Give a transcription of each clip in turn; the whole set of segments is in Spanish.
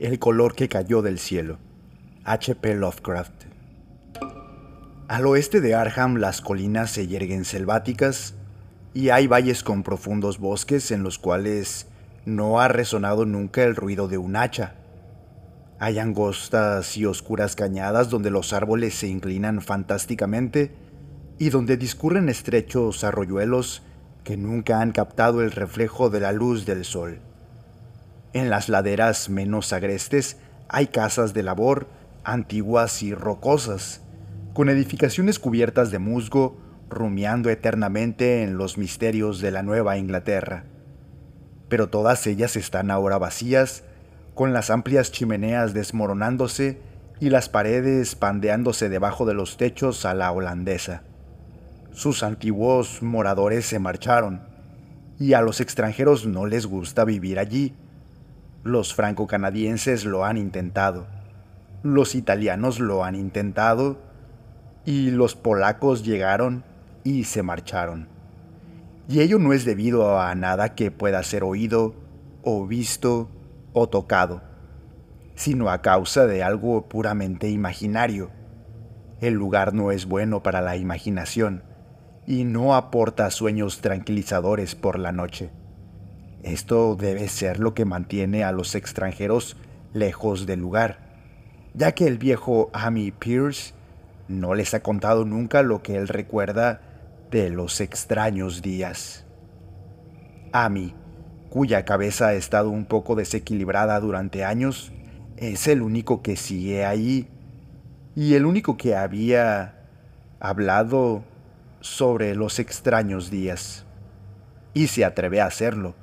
El color que cayó del cielo. H.P. Lovecraft. Al oeste de Arham las colinas se yerguen selváticas y hay valles con profundos bosques en los cuales no ha resonado nunca el ruido de un hacha. Hay angostas y oscuras cañadas donde los árboles se inclinan fantásticamente y donde discurren estrechos arroyuelos que nunca han captado el reflejo de la luz del sol. En las laderas menos agrestes hay casas de labor antiguas y rocosas, con edificaciones cubiertas de musgo, rumiando eternamente en los misterios de la Nueva Inglaterra. Pero todas ellas están ahora vacías, con las amplias chimeneas desmoronándose y las paredes pandeándose debajo de los techos a la holandesa. Sus antiguos moradores se marcharon, y a los extranjeros no les gusta vivir allí los franco-canadienses lo han intentado, los italianos lo han intentado y los polacos llegaron y se marcharon. Y ello no es debido a nada que pueda ser oído o visto o tocado, sino a causa de algo puramente imaginario. El lugar no es bueno para la imaginación y no aporta sueños tranquilizadores por la noche. Esto debe ser lo que mantiene a los extranjeros lejos del lugar, ya que el viejo Amy Pierce no les ha contado nunca lo que él recuerda de los extraños días. Amy, cuya cabeza ha estado un poco desequilibrada durante años, es el único que sigue ahí y el único que había hablado sobre los extraños días. Y se atreve a hacerlo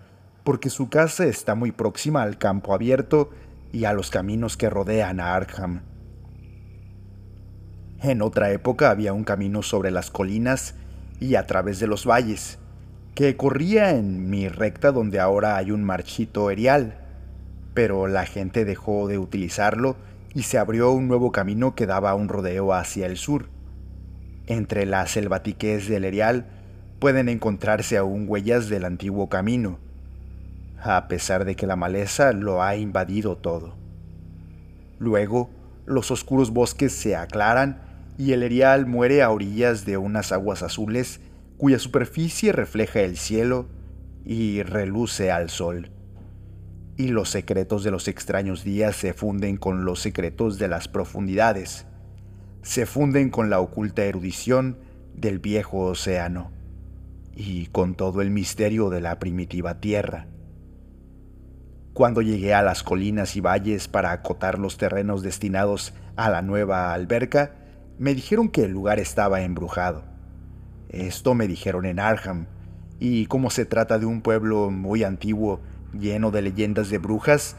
porque su casa está muy próxima al campo abierto y a los caminos que rodean a Arkham. En otra época había un camino sobre las colinas y a través de los valles, que corría en mi recta donde ahora hay un marchito erial, pero la gente dejó de utilizarlo y se abrió un nuevo camino que daba un rodeo hacia el sur. Entre las selvatiques del erial pueden encontrarse aún huellas del antiguo camino, a pesar de que la maleza lo ha invadido todo. Luego, los oscuros bosques se aclaran y el erial muere a orillas de unas aguas azules cuya superficie refleja el cielo y reluce al sol. Y los secretos de los extraños días se funden con los secretos de las profundidades, se funden con la oculta erudición del viejo océano y con todo el misterio de la primitiva tierra. Cuando llegué a las colinas y valles para acotar los terrenos destinados a la nueva alberca, me dijeron que el lugar estaba embrujado. Esto me dijeron en Arham, y como se trata de un pueblo muy antiguo, lleno de leyendas de brujas,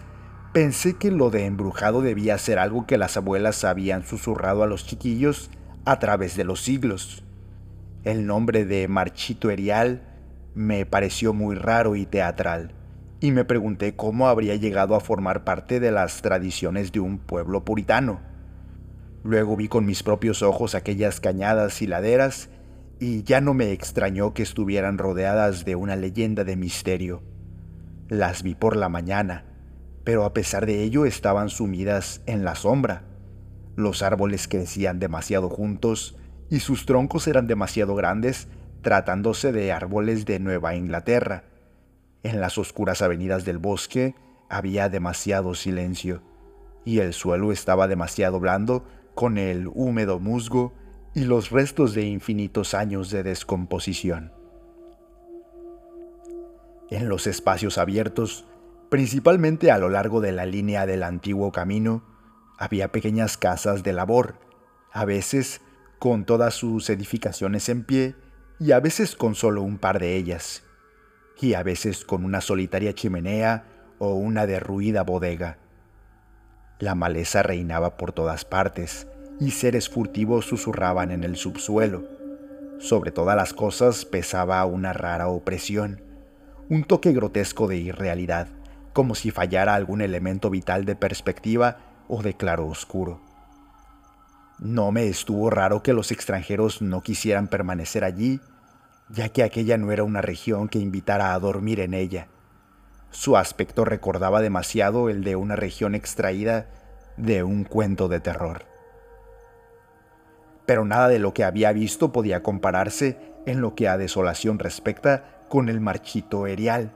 pensé que lo de embrujado debía ser algo que las abuelas habían susurrado a los chiquillos a través de los siglos. El nombre de Marchito Erial me pareció muy raro y teatral y me pregunté cómo habría llegado a formar parte de las tradiciones de un pueblo puritano. Luego vi con mis propios ojos aquellas cañadas y laderas y ya no me extrañó que estuvieran rodeadas de una leyenda de misterio. Las vi por la mañana, pero a pesar de ello estaban sumidas en la sombra. Los árboles crecían demasiado juntos y sus troncos eran demasiado grandes tratándose de árboles de Nueva Inglaterra en las oscuras avenidas del bosque había demasiado silencio, y el suelo estaba demasiado blando con el húmedo musgo y los restos de infinitos años de descomposición. En los espacios abiertos, principalmente a lo largo de la línea del antiguo camino, había pequeñas casas de labor, a veces con todas sus edificaciones en pie y a veces con solo un par de ellas y a veces con una solitaria chimenea o una derruida bodega. La maleza reinaba por todas partes y seres furtivos susurraban en el subsuelo. Sobre todas las cosas pesaba una rara opresión, un toque grotesco de irrealidad, como si fallara algún elemento vital de perspectiva o de claro oscuro. No me estuvo raro que los extranjeros no quisieran permanecer allí ya que aquella no era una región que invitara a dormir en ella. Su aspecto recordaba demasiado el de una región extraída de un cuento de terror. Pero nada de lo que había visto podía compararse en lo que a desolación respecta con el marchito erial.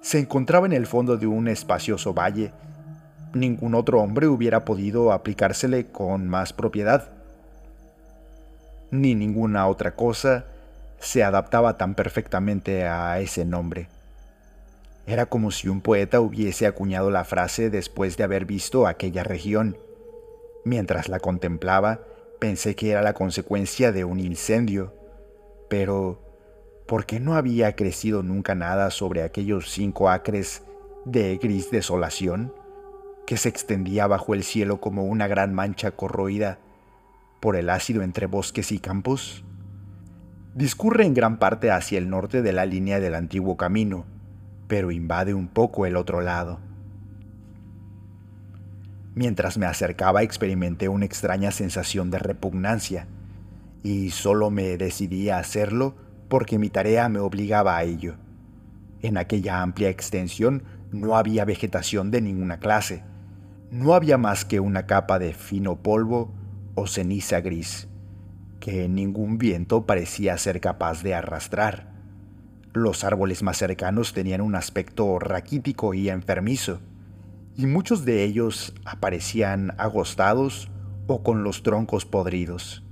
Se encontraba en el fondo de un espacioso valle. Ningún otro hombre hubiera podido aplicársele con más propiedad. Ni ninguna otra cosa se adaptaba tan perfectamente a ese nombre. Era como si un poeta hubiese acuñado la frase después de haber visto aquella región. Mientras la contemplaba, pensé que era la consecuencia de un incendio. Pero, ¿por qué no había crecido nunca nada sobre aquellos cinco acres de gris desolación que se extendía bajo el cielo como una gran mancha corroída por el ácido entre bosques y campos? Discurre en gran parte hacia el norte de la línea del antiguo camino, pero invade un poco el otro lado. Mientras me acercaba experimenté una extraña sensación de repugnancia, y solo me decidí a hacerlo porque mi tarea me obligaba a ello. En aquella amplia extensión no había vegetación de ninguna clase, no había más que una capa de fino polvo o ceniza gris, que ningún viento parecía ser capaz de arrastrar. Los árboles más cercanos tenían un aspecto raquítico y enfermizo, y muchos de ellos aparecían agostados o con los troncos podridos.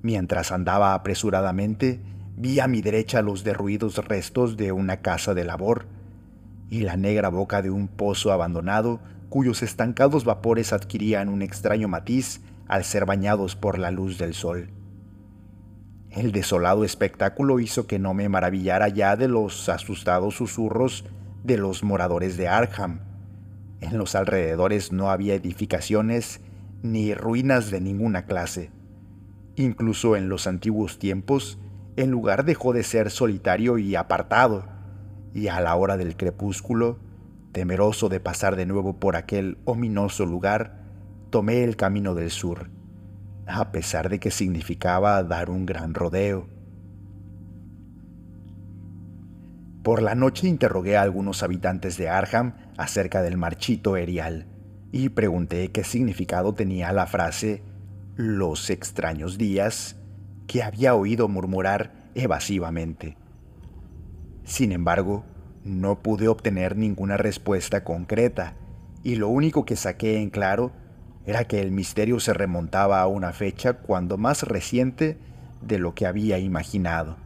Mientras andaba apresuradamente, vi a mi derecha los derruidos restos de una casa de labor y la negra boca de un pozo abandonado cuyos estancados vapores adquirían un extraño matiz al ser bañados por la luz del sol. El desolado espectáculo hizo que no me maravillara ya de los asustados susurros de los moradores de Arkham. En los alrededores no había edificaciones ni ruinas de ninguna clase. Incluso en los antiguos tiempos, el lugar dejó de ser solitario y apartado, y a la hora del crepúsculo, temeroso de pasar de nuevo por aquel ominoso lugar, tomé el camino del sur a pesar de que significaba dar un gran rodeo. Por la noche interrogué a algunos habitantes de Arham acerca del marchito erial y pregunté qué significado tenía la frase los extraños días que había oído murmurar evasivamente. Sin embargo, no pude obtener ninguna respuesta concreta y lo único que saqué en claro era que el misterio se remontaba a una fecha cuando más reciente de lo que había imaginado.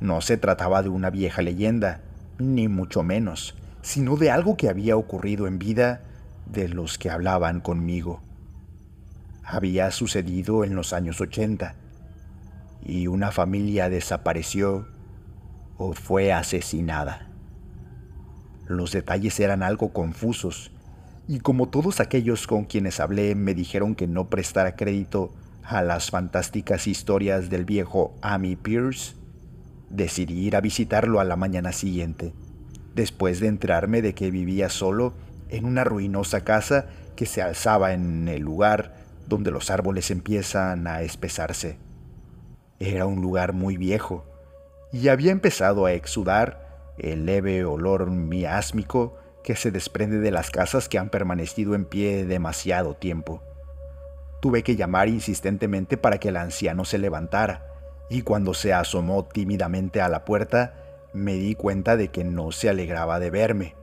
No se trataba de una vieja leyenda, ni mucho menos, sino de algo que había ocurrido en vida de los que hablaban conmigo. Había sucedido en los años 80 y una familia desapareció o fue asesinada. Los detalles eran algo confusos y como todos aquellos con quienes hablé me dijeron que no prestara crédito a las fantásticas historias del viejo Amy Pierce, decidí ir a visitarlo a la mañana siguiente, después de enterarme de que vivía solo en una ruinosa casa que se alzaba en el lugar donde los árboles empiezan a espesarse. Era un lugar muy viejo y había empezado a exudar el leve olor miásmico que se desprende de las casas que han permanecido en pie demasiado tiempo. Tuve que llamar insistentemente para que el anciano se levantara, y cuando se asomó tímidamente a la puerta, me di cuenta de que no se alegraba de verme.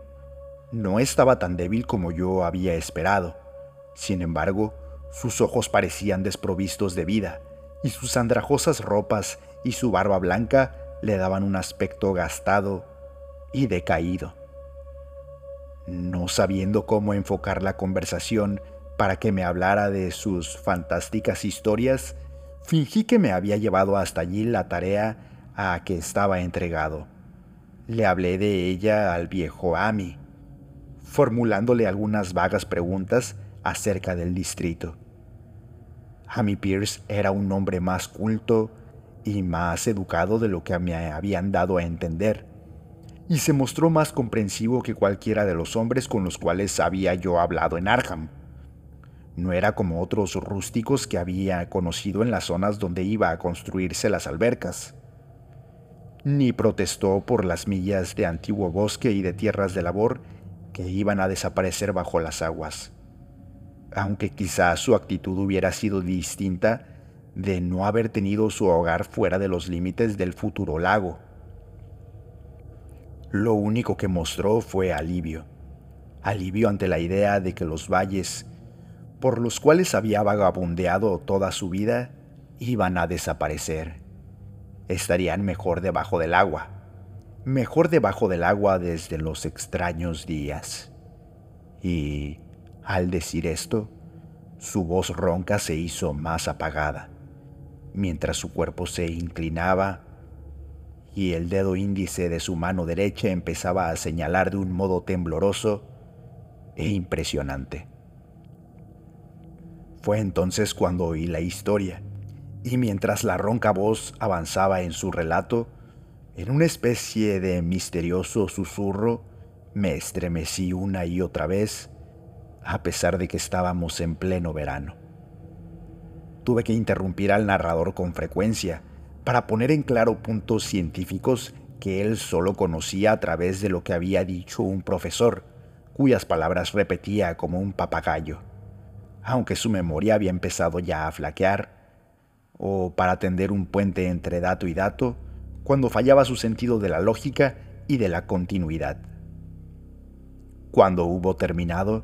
No estaba tan débil como yo había esperado. Sin embargo, sus ojos parecían desprovistos de vida, y sus andrajosas ropas y su barba blanca le daban un aspecto gastado y decaído no sabiendo cómo enfocar la conversación para que me hablara de sus fantásticas historias, fingí que me había llevado hasta allí la tarea a que estaba entregado. Le hablé de ella al viejo Amy, formulándole algunas vagas preguntas acerca del distrito. Amy Pierce era un hombre más culto y más educado de lo que me habían dado a entender y se mostró más comprensivo que cualquiera de los hombres con los cuales había yo hablado en Arham. No era como otros rústicos que había conocido en las zonas donde iba a construirse las albercas. ni protestó por las millas de antiguo bosque y de tierras de labor que iban a desaparecer bajo las aguas. Aunque quizá su actitud hubiera sido distinta de no haber tenido su hogar fuera de los límites del futuro lago. Lo único que mostró fue alivio, alivio ante la idea de que los valles, por los cuales había vagabundeado toda su vida, iban a desaparecer. Estarían mejor debajo del agua, mejor debajo del agua desde los extraños días. Y, al decir esto, su voz ronca se hizo más apagada, mientras su cuerpo se inclinaba y el dedo índice de su mano derecha empezaba a señalar de un modo tembloroso e impresionante. Fue entonces cuando oí la historia y mientras la ronca voz avanzaba en su relato, en una especie de misterioso susurro, me estremecí una y otra vez, a pesar de que estábamos en pleno verano. Tuve que interrumpir al narrador con frecuencia para poner en claro puntos científicos que él solo conocía a través de lo que había dicho un profesor, cuyas palabras repetía como un papagayo. Aunque su memoria había empezado ya a flaquear, o para tender un puente entre dato y dato, cuando fallaba su sentido de la lógica y de la continuidad. Cuando hubo terminado,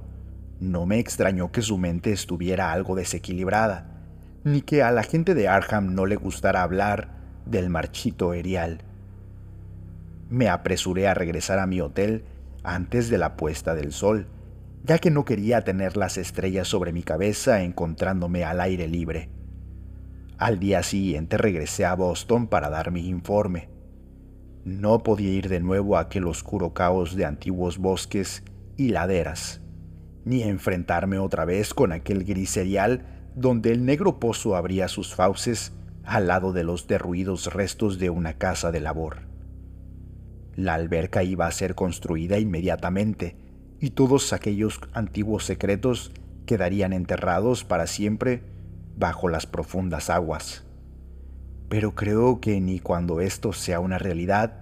no me extrañó que su mente estuviera algo desequilibrada, ni que a la gente de Arham no le gustara hablar del marchito erial. Me apresuré a regresar a mi hotel antes de la puesta del sol, ya que no quería tener las estrellas sobre mi cabeza encontrándome al aire libre. Al día siguiente regresé a Boston para dar mi informe. No podía ir de nuevo a aquel oscuro caos de antiguos bosques y laderas, ni enfrentarme otra vez con aquel gris serial donde el negro pozo abría sus fauces al lado de los derruidos restos de una casa de labor. La alberca iba a ser construida inmediatamente y todos aquellos antiguos secretos quedarían enterrados para siempre bajo las profundas aguas. Pero creo que ni cuando esto sea una realidad,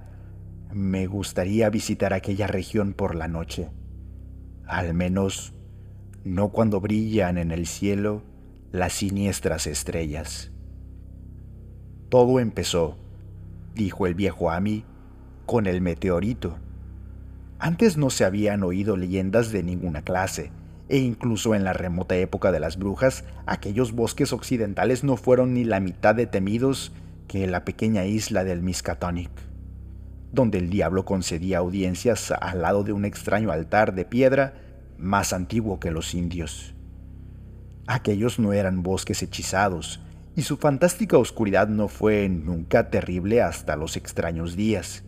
me gustaría visitar aquella región por la noche. Al menos no cuando brillan en el cielo las siniestras estrellas. Todo empezó, dijo el viejo Ami, con el meteorito. Antes no se habían oído leyendas de ninguna clase, e incluso en la remota época de las brujas, aquellos bosques occidentales no fueron ni la mitad de temidos que la pequeña isla del Miskatonic, donde el diablo concedía audiencias al lado de un extraño altar de piedra más antiguo que los indios. Aquellos no eran bosques hechizados, y su fantástica oscuridad no fue nunca terrible hasta los extraños días.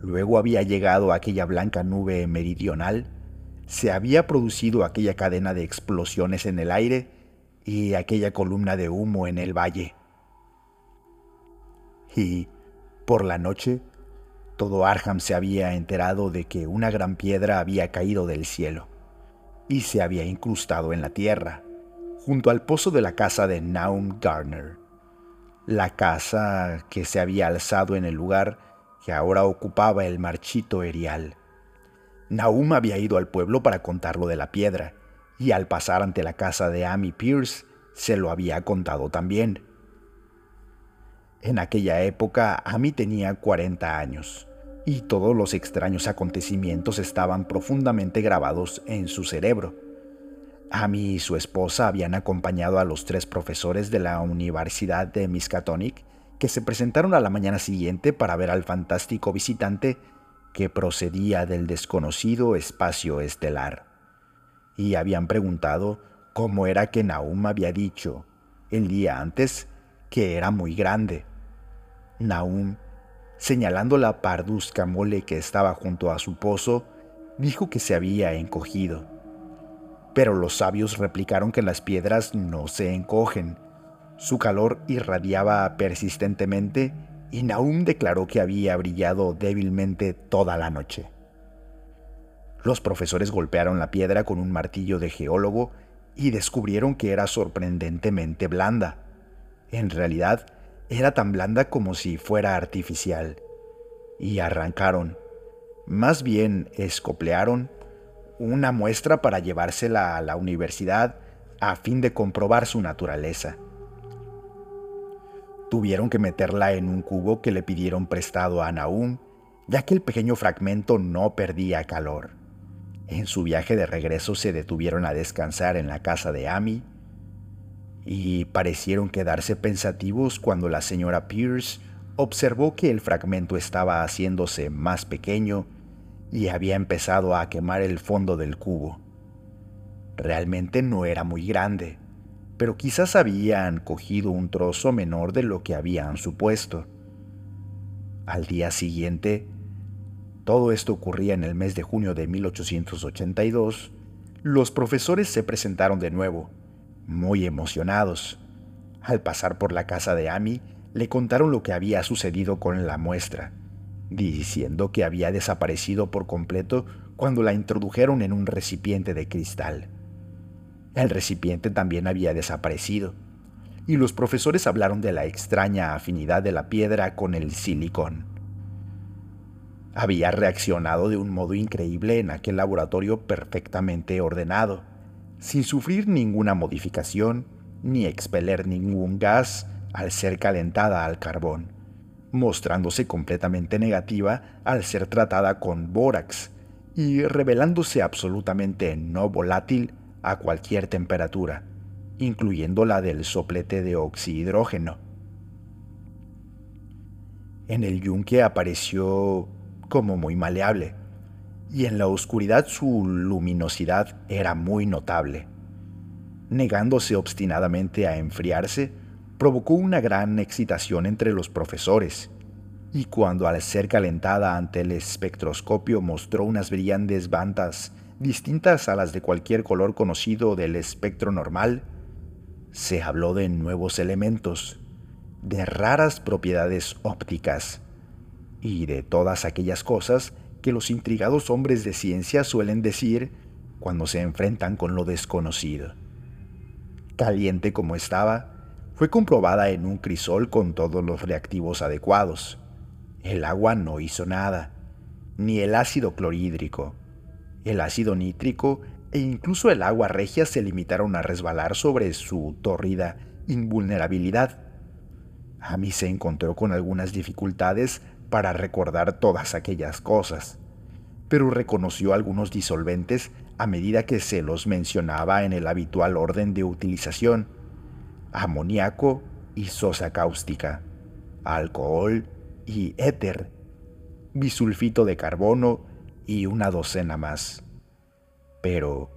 Luego había llegado aquella blanca nube meridional se había producido aquella cadena de explosiones en el aire y aquella columna de humo en el valle. Y, por la noche, todo Arham se había enterado de que una gran piedra había caído del cielo y se había incrustado en la tierra, junto al pozo de la casa de Naum Garner, la casa que se había alzado en el lugar que ahora ocupaba el marchito erial. Nahum había ido al pueblo para contarlo de la piedra, y al pasar ante la casa de Amy Pierce se lo había contado también. En aquella época Amy tenía 40 años, y todos los extraños acontecimientos estaban profundamente grabados en su cerebro. Amy y su esposa habían acompañado a los tres profesores de la Universidad de Miskatonic que se presentaron a la mañana siguiente para ver al fantástico visitante que procedía del desconocido espacio estelar, y habían preguntado cómo era que Nahum había dicho el día antes que era muy grande. Nahum, señalando la parduzca mole que estaba junto a su pozo, dijo que se había encogido. Pero los sabios replicaron que las piedras no se encogen. Su calor irradiaba persistentemente y Nahum declaró que había brillado débilmente toda la noche. Los profesores golpearon la piedra con un martillo de geólogo y descubrieron que era sorprendentemente blanda. En realidad, era tan blanda como si fuera artificial, y arrancaron, más bien escoplearon, una muestra para llevársela a la universidad a fin de comprobar su naturaleza. Tuvieron que meterla en un cubo que le pidieron prestado a Naum, ya que el pequeño fragmento no perdía calor. En su viaje de regreso se detuvieron a descansar en la casa de Amy y parecieron quedarse pensativos cuando la señora Pierce observó que el fragmento estaba haciéndose más pequeño y había empezado a quemar el fondo del cubo. Realmente no era muy grande, pero quizás habían cogido un trozo menor de lo que habían supuesto. Al día siguiente, todo esto ocurría en el mes de junio de 1882, los profesores se presentaron de nuevo, muy emocionados. Al pasar por la casa de Amy, le contaron lo que había sucedido con la muestra, diciendo que había desaparecido por completo cuando la introdujeron en un recipiente de cristal. El recipiente también había desaparecido, y los profesores hablaron de la extraña afinidad de la piedra con el silicón. Había reaccionado de un modo increíble en aquel laboratorio perfectamente ordenado, sin sufrir ninguna modificación ni expeler ningún gas al ser calentada al carbón, mostrándose completamente negativa al ser tratada con bórax y revelándose absolutamente no volátil a cualquier temperatura, incluyendo la del soplete de oxihidrógeno. En el yunque apareció como muy maleable, y en la oscuridad su luminosidad era muy notable. Negándose obstinadamente a enfriarse, provocó una gran excitación entre los profesores, y cuando al ser calentada ante el espectroscopio mostró unas brillantes bandas distintas a las de cualquier color conocido del espectro normal, se habló de nuevos elementos, de raras propiedades ópticas y de todas aquellas cosas que los intrigados hombres de ciencia suelen decir cuando se enfrentan con lo desconocido. Caliente como estaba, fue comprobada en un crisol con todos los reactivos adecuados. El agua no hizo nada, ni el ácido clorhídrico, el ácido nítrico e incluso el agua regia se limitaron a resbalar sobre su tórrida invulnerabilidad. Amy se encontró con algunas dificultades para recordar todas aquellas cosas, pero reconoció algunos disolventes a medida que se los mencionaba en el habitual orden de utilización. Amoníaco y sosa cáustica, alcohol y éter, bisulfito de carbono y una docena más. Pero,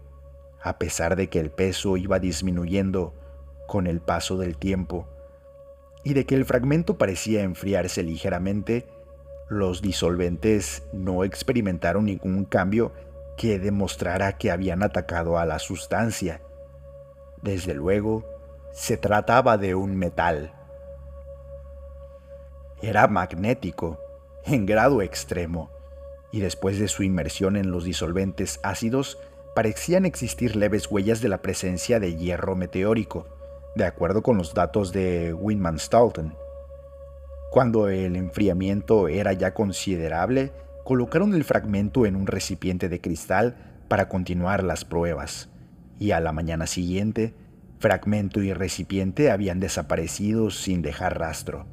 a pesar de que el peso iba disminuyendo con el paso del tiempo y de que el fragmento parecía enfriarse ligeramente, los disolventes no experimentaron ningún cambio que demostrara que habían atacado a la sustancia. Desde luego, se trataba de un metal. Era magnético, en grado extremo, y después de su inmersión en los disolventes ácidos, parecían existir leves huellas de la presencia de hierro meteórico, de acuerdo con los datos de Winman Stoughton. Cuando el enfriamiento era ya considerable, colocaron el fragmento en un recipiente de cristal para continuar las pruebas, y a la mañana siguiente, fragmento y recipiente habían desaparecido sin dejar rastro,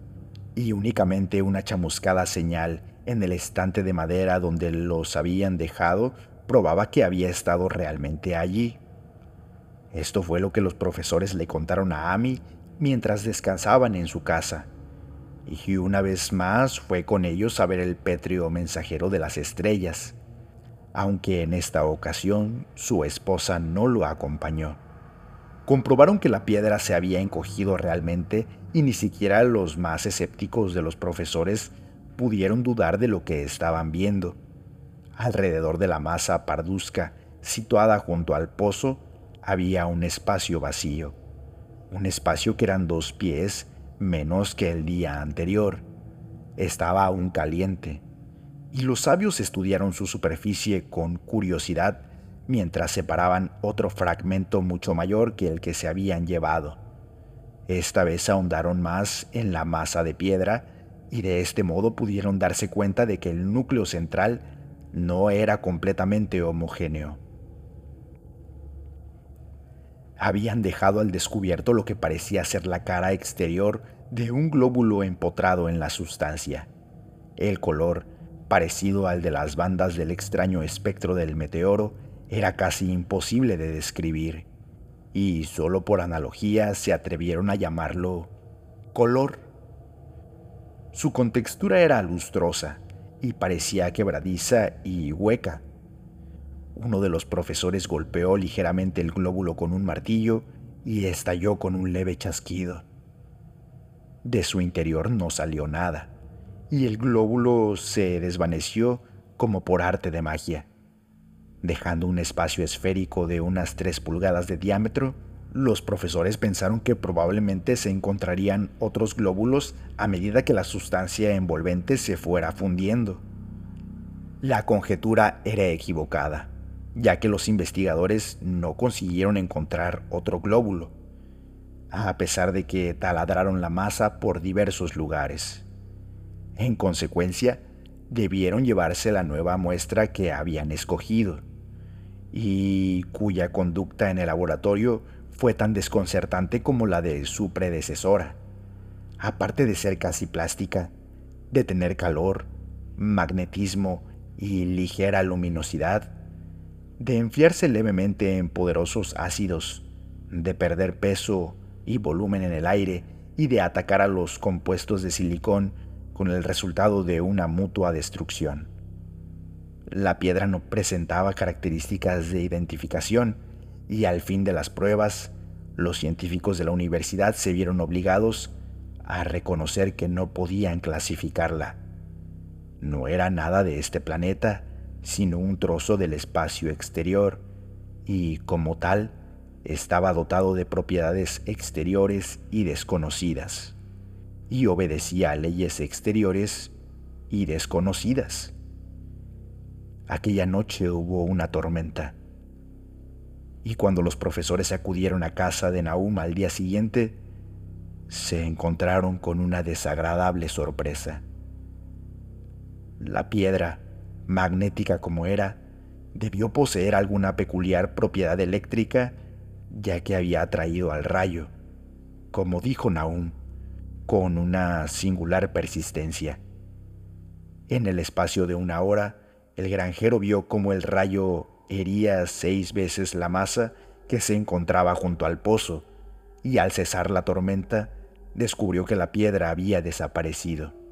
y únicamente una chamuscada señal en el estante de madera donde los habían dejado probaba que había estado realmente allí. Esto fue lo que los profesores le contaron a Amy mientras descansaban en su casa. Y una vez más fue con ellos a ver el pétreo mensajero de las estrellas, aunque en esta ocasión su esposa no lo acompañó. Comprobaron que la piedra se había encogido realmente y ni siquiera los más escépticos de los profesores pudieron dudar de lo que estaban viendo. Alrededor de la masa parduzca, situada junto al pozo, había un espacio vacío, un espacio que eran dos pies menos que el día anterior. Estaba aún caliente, y los sabios estudiaron su superficie con curiosidad mientras separaban otro fragmento mucho mayor que el que se habían llevado. Esta vez ahondaron más en la masa de piedra y de este modo pudieron darse cuenta de que el núcleo central no era completamente homogéneo. Habían dejado al descubierto lo que parecía ser la cara exterior de un glóbulo empotrado en la sustancia. El color, parecido al de las bandas del extraño espectro del meteoro, era casi imposible de describir, y solo por analogía se atrevieron a llamarlo color. Su contextura era lustrosa y parecía quebradiza y hueca. Uno de los profesores golpeó ligeramente el glóbulo con un martillo y estalló con un leve chasquido. De su interior no salió nada, y el glóbulo se desvaneció como por arte de magia. Dejando un espacio esférico de unas tres pulgadas de diámetro, los profesores pensaron que probablemente se encontrarían otros glóbulos a medida que la sustancia envolvente se fuera fundiendo. La conjetura era equivocada, ya que los investigadores no consiguieron encontrar otro glóbulo a pesar de que taladraron la masa por diversos lugares. En consecuencia, debieron llevarse la nueva muestra que habían escogido, y cuya conducta en el laboratorio fue tan desconcertante como la de su predecesora. Aparte de ser casi plástica, de tener calor, magnetismo y ligera luminosidad, de enfriarse levemente en poderosos ácidos, de perder peso y volumen en el aire y de atacar a los compuestos de silicón con el resultado de una mutua destrucción. La piedra no presentaba características de identificación y al fin de las pruebas, los científicos de la universidad se vieron obligados a reconocer que no podían clasificarla. No era nada de este planeta, sino un trozo del espacio exterior, y como tal, estaba dotado de propiedades exteriores y desconocidas, y obedecía a leyes exteriores y desconocidas. Aquella noche hubo una tormenta, y cuando los profesores acudieron a casa de Nahum al día siguiente, se encontraron con una desagradable sorpresa. La piedra, magnética como era, debió poseer alguna peculiar propiedad eléctrica ya que había atraído al rayo, como dijo Naum, con una singular persistencia. En el espacio de una hora, el granjero vio cómo el rayo hería seis veces la masa que se encontraba junto al pozo, y al cesar la tormenta, descubrió que la piedra había desaparecido.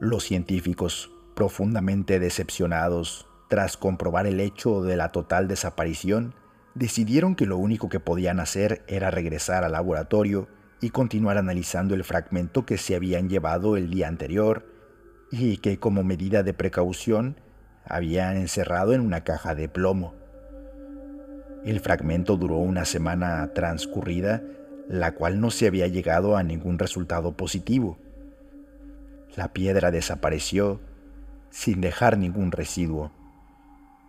Los científicos, profundamente decepcionados, tras comprobar el hecho de la total desaparición, decidieron que lo único que podían hacer era regresar al laboratorio y continuar analizando el fragmento que se habían llevado el día anterior y que como medida de precaución habían encerrado en una caja de plomo. El fragmento duró una semana transcurrida, la cual no se había llegado a ningún resultado positivo. La piedra desapareció sin dejar ningún residuo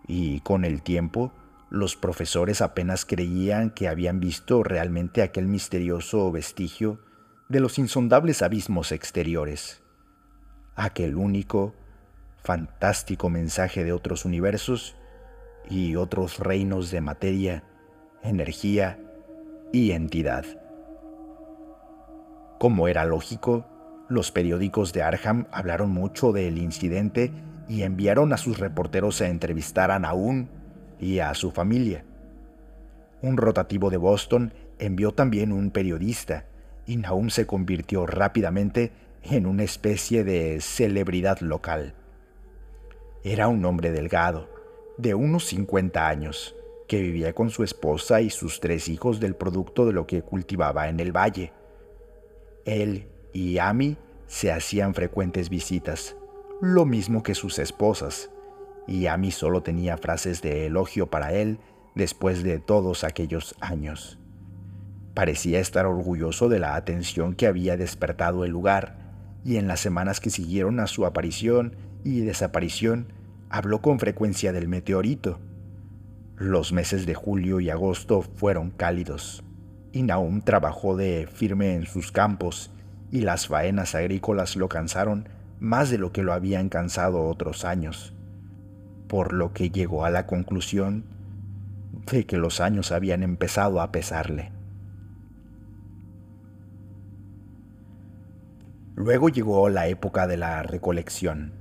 y con el tiempo los profesores apenas creían que habían visto realmente aquel misterioso vestigio de los insondables abismos exteriores, aquel único, fantástico mensaje de otros universos y otros reinos de materia, energía y entidad. Como era lógico, los periódicos de Arham hablaron mucho del incidente y enviaron a sus reporteros a entrevistar a Naum y a su familia. Un rotativo de Boston envió también un periodista y Naum se convirtió rápidamente en una especie de celebridad local. Era un hombre delgado, de unos 50 años, que vivía con su esposa y sus tres hijos del producto de lo que cultivaba en el valle. Él y Amy se hacían frecuentes visitas, lo mismo que sus esposas, y a mí solo tenía frases de elogio para él después de todos aquellos años. Parecía estar orgulloso de la atención que había despertado el lugar, y en las semanas que siguieron a su aparición y desaparición, habló con frecuencia del meteorito. Los meses de julio y agosto fueron cálidos, y Naum trabajó de firme en sus campos, y las faenas agrícolas lo cansaron más de lo que lo habían cansado otros años, por lo que llegó a la conclusión de que los años habían empezado a pesarle. Luego llegó la época de la recolección.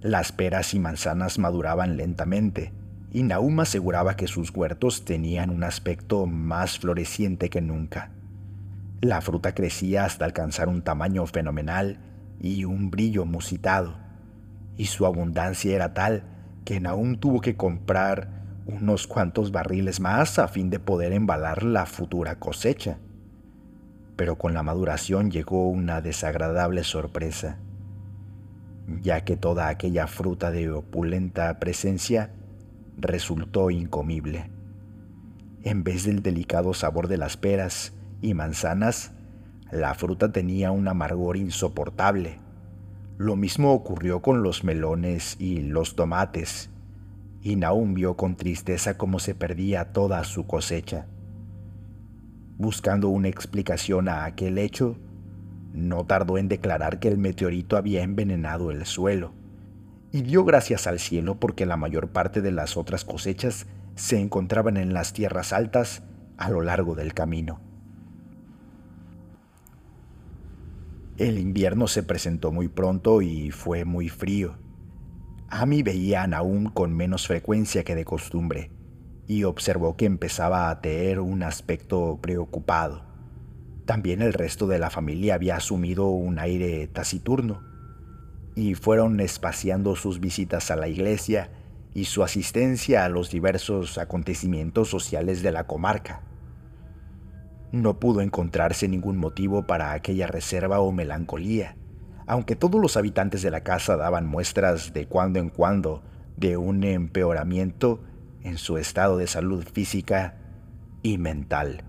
Las peras y manzanas maduraban lentamente, y Naum aseguraba que sus huertos tenían un aspecto más floreciente que nunca. La fruta crecía hasta alcanzar un tamaño fenomenal y un brillo musitado, y su abundancia era tal que Naum tuvo que comprar unos cuantos barriles más a fin de poder embalar la futura cosecha. Pero con la maduración llegó una desagradable sorpresa, ya que toda aquella fruta de opulenta presencia resultó incomible. En vez del delicado sabor de las peras y manzanas, la fruta tenía un amargor insoportable. Lo mismo ocurrió con los melones y los tomates, y Naum vio con tristeza cómo se perdía toda su cosecha. Buscando una explicación a aquel hecho, no tardó en declarar que el meteorito había envenenado el suelo y dio gracias al cielo porque la mayor parte de las otras cosechas se encontraban en las tierras altas a lo largo del camino. El invierno se presentó muy pronto y fue muy frío. Amy veía a Naum con menos frecuencia que de costumbre y observó que empezaba a tener un aspecto preocupado. También el resto de la familia había asumido un aire taciturno y fueron espaciando sus visitas a la iglesia y su asistencia a los diversos acontecimientos sociales de la comarca. No pudo encontrarse ningún motivo para aquella reserva o melancolía, aunque todos los habitantes de la casa daban muestras de cuando en cuando de un empeoramiento en su estado de salud física y mental.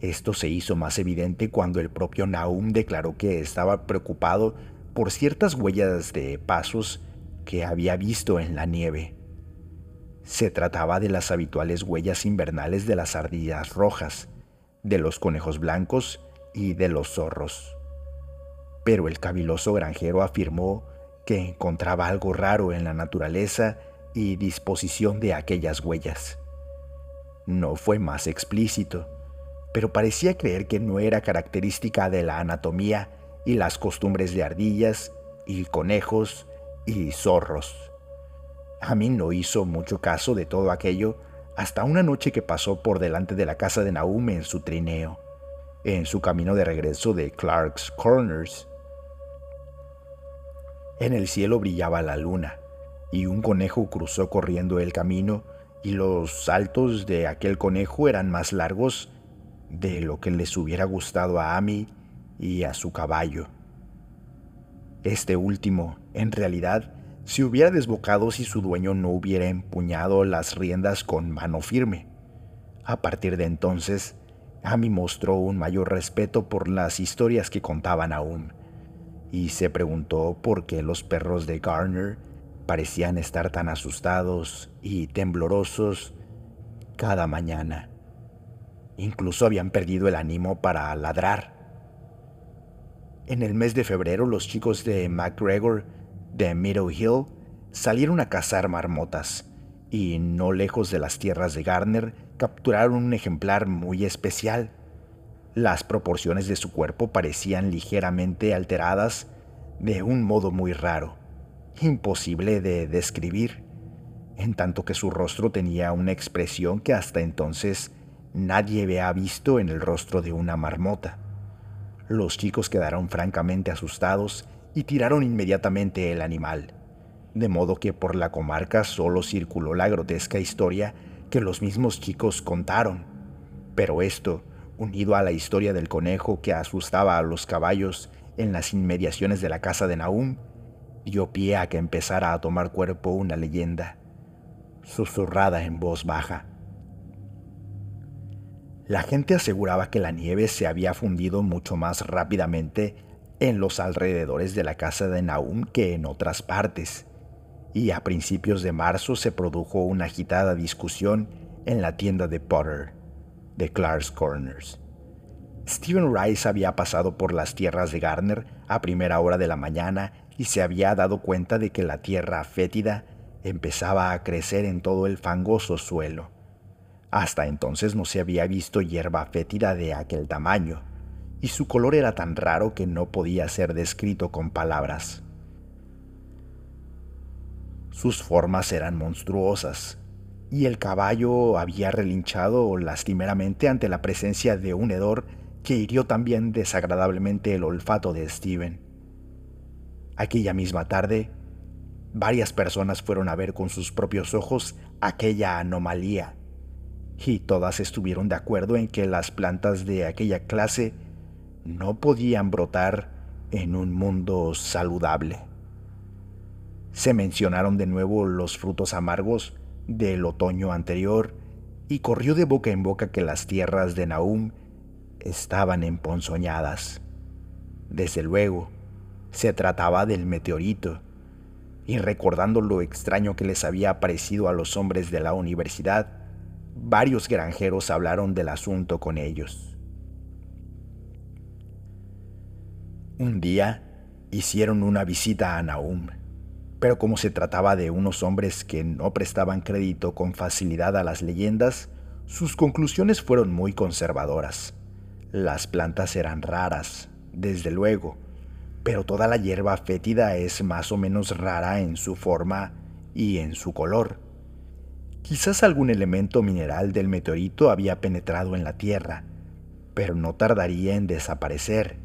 Esto se hizo más evidente cuando el propio Naum declaró que estaba preocupado por ciertas huellas de pasos que había visto en la nieve. Se trataba de las habituales huellas invernales de las ardillas rojas, de los conejos blancos y de los zorros. Pero el caviloso granjero afirmó que encontraba algo raro en la naturaleza y disposición de aquellas huellas. No fue más explícito, pero parecía creer que no era característica de la anatomía y las costumbres de ardillas y conejos y zorros. A mí no hizo mucho caso de todo aquello hasta una noche que pasó por delante de la casa de Naum en su trineo, en su camino de regreso de Clark's Corners. En el cielo brillaba la luna, y un conejo cruzó corriendo el camino, y los saltos de aquel conejo eran más largos de lo que les hubiera gustado a Amy y a su caballo. Este último, en realidad, se hubiera desbocado si su dueño no hubiera empuñado las riendas con mano firme. A partir de entonces, Amy mostró un mayor respeto por las historias que contaban aún, y se preguntó por qué los perros de Garner parecían estar tan asustados y temblorosos cada mañana. Incluso habían perdido el ánimo para ladrar. En el mes de febrero los chicos de McGregor de Meadow Hill salieron a cazar marmotas y no lejos de las tierras de Garner capturaron un ejemplar muy especial. Las proporciones de su cuerpo parecían ligeramente alteradas de un modo muy raro, imposible de describir, en tanto que su rostro tenía una expresión que hasta entonces nadie había visto en el rostro de una marmota. Los chicos quedaron francamente asustados y tiraron inmediatamente el animal, de modo que por la comarca solo circuló la grotesca historia que los mismos chicos contaron. Pero esto, unido a la historia del conejo que asustaba a los caballos en las inmediaciones de la casa de Naum, dio pie a que empezara a tomar cuerpo una leyenda, susurrada en voz baja. La gente aseguraba que la nieve se había fundido mucho más rápidamente en los alrededores de la casa de Naum que en otras partes, y a principios de marzo se produjo una agitada discusión en la tienda de Potter, de Clark's Corners. Stephen Rice había pasado por las tierras de Garner a primera hora de la mañana y se había dado cuenta de que la tierra fétida empezaba a crecer en todo el fangoso suelo. Hasta entonces no se había visto hierba fétida de aquel tamaño, y su color era tan raro que no podía ser descrito con palabras. Sus formas eran monstruosas, y el caballo había relinchado lastimeramente ante la presencia de un hedor que hirió también desagradablemente el olfato de Steven. Aquella misma tarde, varias personas fueron a ver con sus propios ojos aquella anomalía, y todas estuvieron de acuerdo en que las plantas de aquella clase no podían brotar en un mundo saludable. Se mencionaron de nuevo los frutos amargos del otoño anterior y corrió de boca en boca que las tierras de Nahum estaban emponzoñadas. Desde luego, se trataba del meteorito, y recordando lo extraño que les había parecido a los hombres de la universidad, varios granjeros hablaron del asunto con ellos. Un día hicieron una visita a Nahum, pero como se trataba de unos hombres que no prestaban crédito con facilidad a las leyendas, sus conclusiones fueron muy conservadoras. Las plantas eran raras, desde luego, pero toda la hierba fétida es más o menos rara en su forma y en su color. Quizás algún elemento mineral del meteorito había penetrado en la Tierra, pero no tardaría en desaparecer.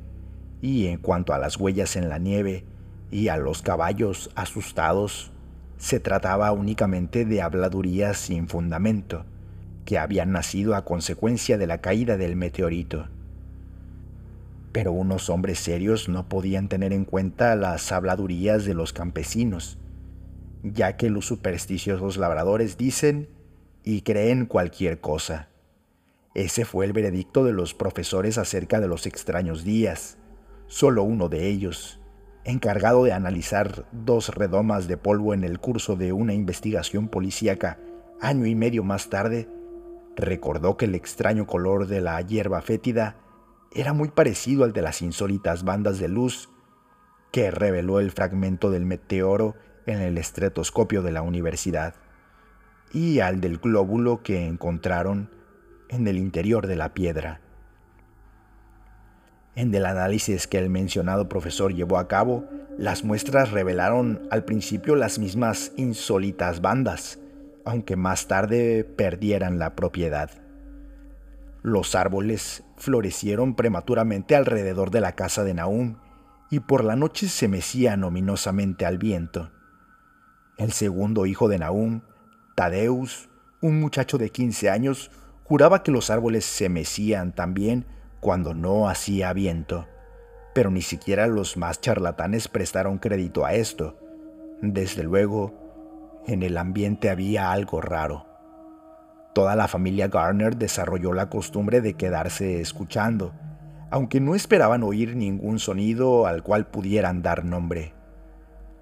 Y en cuanto a las huellas en la nieve y a los caballos asustados, se trataba únicamente de habladurías sin fundamento, que habían nacido a consecuencia de la caída del meteorito pero unos hombres serios no podían tener en cuenta las habladurías de los campesinos, ya que los supersticiosos labradores dicen y creen cualquier cosa. Ese fue el veredicto de los profesores acerca de los extraños días. Solo uno de ellos, encargado de analizar dos redomas de polvo en el curso de una investigación policíaca año y medio más tarde, recordó que el extraño color de la hierba fétida era muy parecido al de las insólitas bandas de luz que reveló el fragmento del meteoro en el estretoscopio de la universidad y al del glóbulo que encontraron en el interior de la piedra. En el análisis que el mencionado profesor llevó a cabo, las muestras revelaron al principio las mismas insólitas bandas, aunque más tarde perdieran la propiedad. Los árboles florecieron prematuramente alrededor de la casa de Nahum y por la noche se mecían ominosamente al viento. El segundo hijo de Nahum, Tadeus, un muchacho de 15 años, juraba que los árboles se mecían también cuando no hacía viento, pero ni siquiera los más charlatanes prestaron crédito a esto. Desde luego, en el ambiente había algo raro. Toda la familia Garner desarrolló la costumbre de quedarse escuchando, aunque no esperaban oír ningún sonido al cual pudieran dar nombre.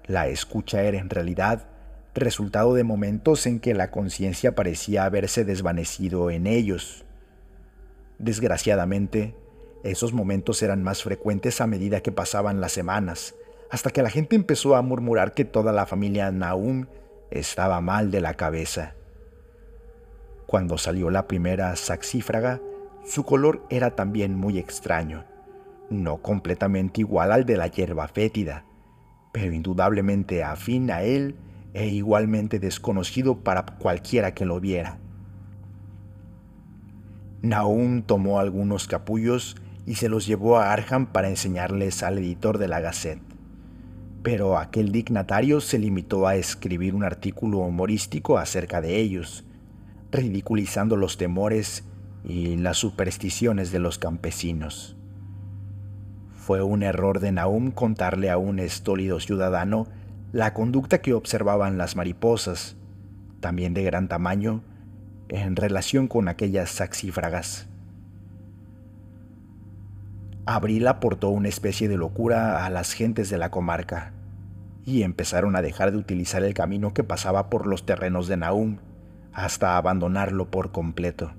La escucha era en realidad resultado de momentos en que la conciencia parecía haberse desvanecido en ellos. Desgraciadamente, esos momentos eran más frecuentes a medida que pasaban las semanas, hasta que la gente empezó a murmurar que toda la familia Naum estaba mal de la cabeza. Cuando salió la primera saxífraga, su color era también muy extraño, no completamente igual al de la hierba fétida, pero indudablemente afín a él e igualmente desconocido para cualquiera que lo viera. Naum tomó algunos capullos y se los llevó a Arham para enseñarles al editor de la Gazette. Pero aquel dignatario se limitó a escribir un artículo humorístico acerca de ellos, ridiculizando los temores y las supersticiones de los campesinos. Fue un error de Nahum contarle a un estólido ciudadano la conducta que observaban las mariposas, también de gran tamaño, en relación con aquellas saxífragas. Abril aportó una especie de locura a las gentes de la comarca, y empezaron a dejar de utilizar el camino que pasaba por los terrenos de Naum hasta abandonarlo por completo.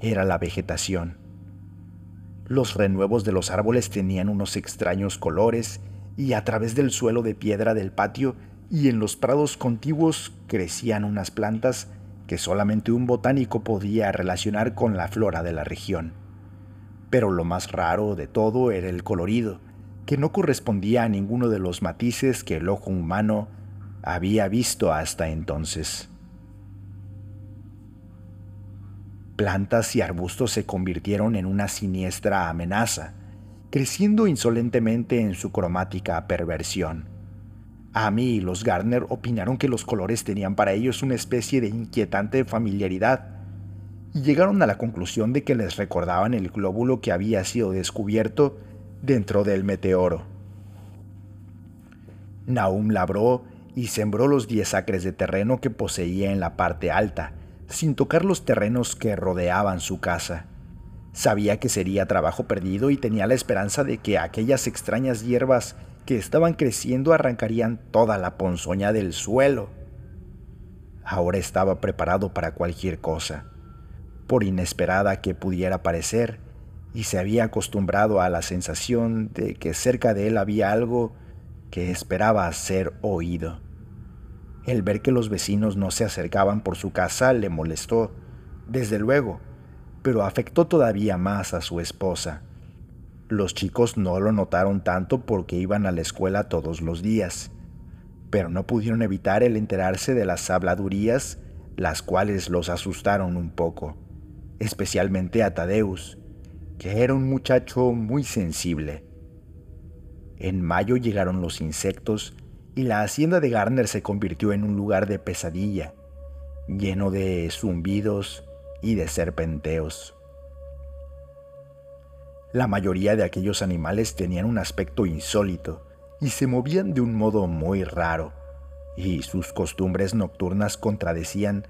Era la vegetación. Los renuevos de los árboles tenían unos extraños colores y a través del suelo de piedra del patio y en los prados contiguos crecían unas plantas que solamente un botánico podía relacionar con la flora de la región. Pero lo más raro de todo era el colorido, que no correspondía a ninguno de los matices que el ojo humano había visto hasta entonces. Plantas y arbustos se convirtieron en una siniestra amenaza, creciendo insolentemente en su cromática perversión. Amy y los Gardner opinaron que los colores tenían para ellos una especie de inquietante familiaridad, y llegaron a la conclusión de que les recordaban el glóbulo que había sido descubierto dentro del meteoro. Naum labró y sembró los diez acres de terreno que poseía en la parte alta, sin tocar los terrenos que rodeaban su casa. Sabía que sería trabajo perdido y tenía la esperanza de que aquellas extrañas hierbas que estaban creciendo arrancarían toda la ponzoña del suelo. Ahora estaba preparado para cualquier cosa, por inesperada que pudiera parecer, y se había acostumbrado a la sensación de que cerca de él había algo que esperaba ser oído. El ver que los vecinos no se acercaban por su casa le molestó, desde luego, pero afectó todavía más a su esposa. Los chicos no lo notaron tanto porque iban a la escuela todos los días, pero no pudieron evitar el enterarse de las habladurías, las cuales los asustaron un poco, especialmente a Tadeus, que era un muchacho muy sensible. En mayo llegaron los insectos y la hacienda de Garner se convirtió en un lugar de pesadilla, lleno de zumbidos y de serpenteos. La mayoría de aquellos animales tenían un aspecto insólito y se movían de un modo muy raro, y sus costumbres nocturnas contradecían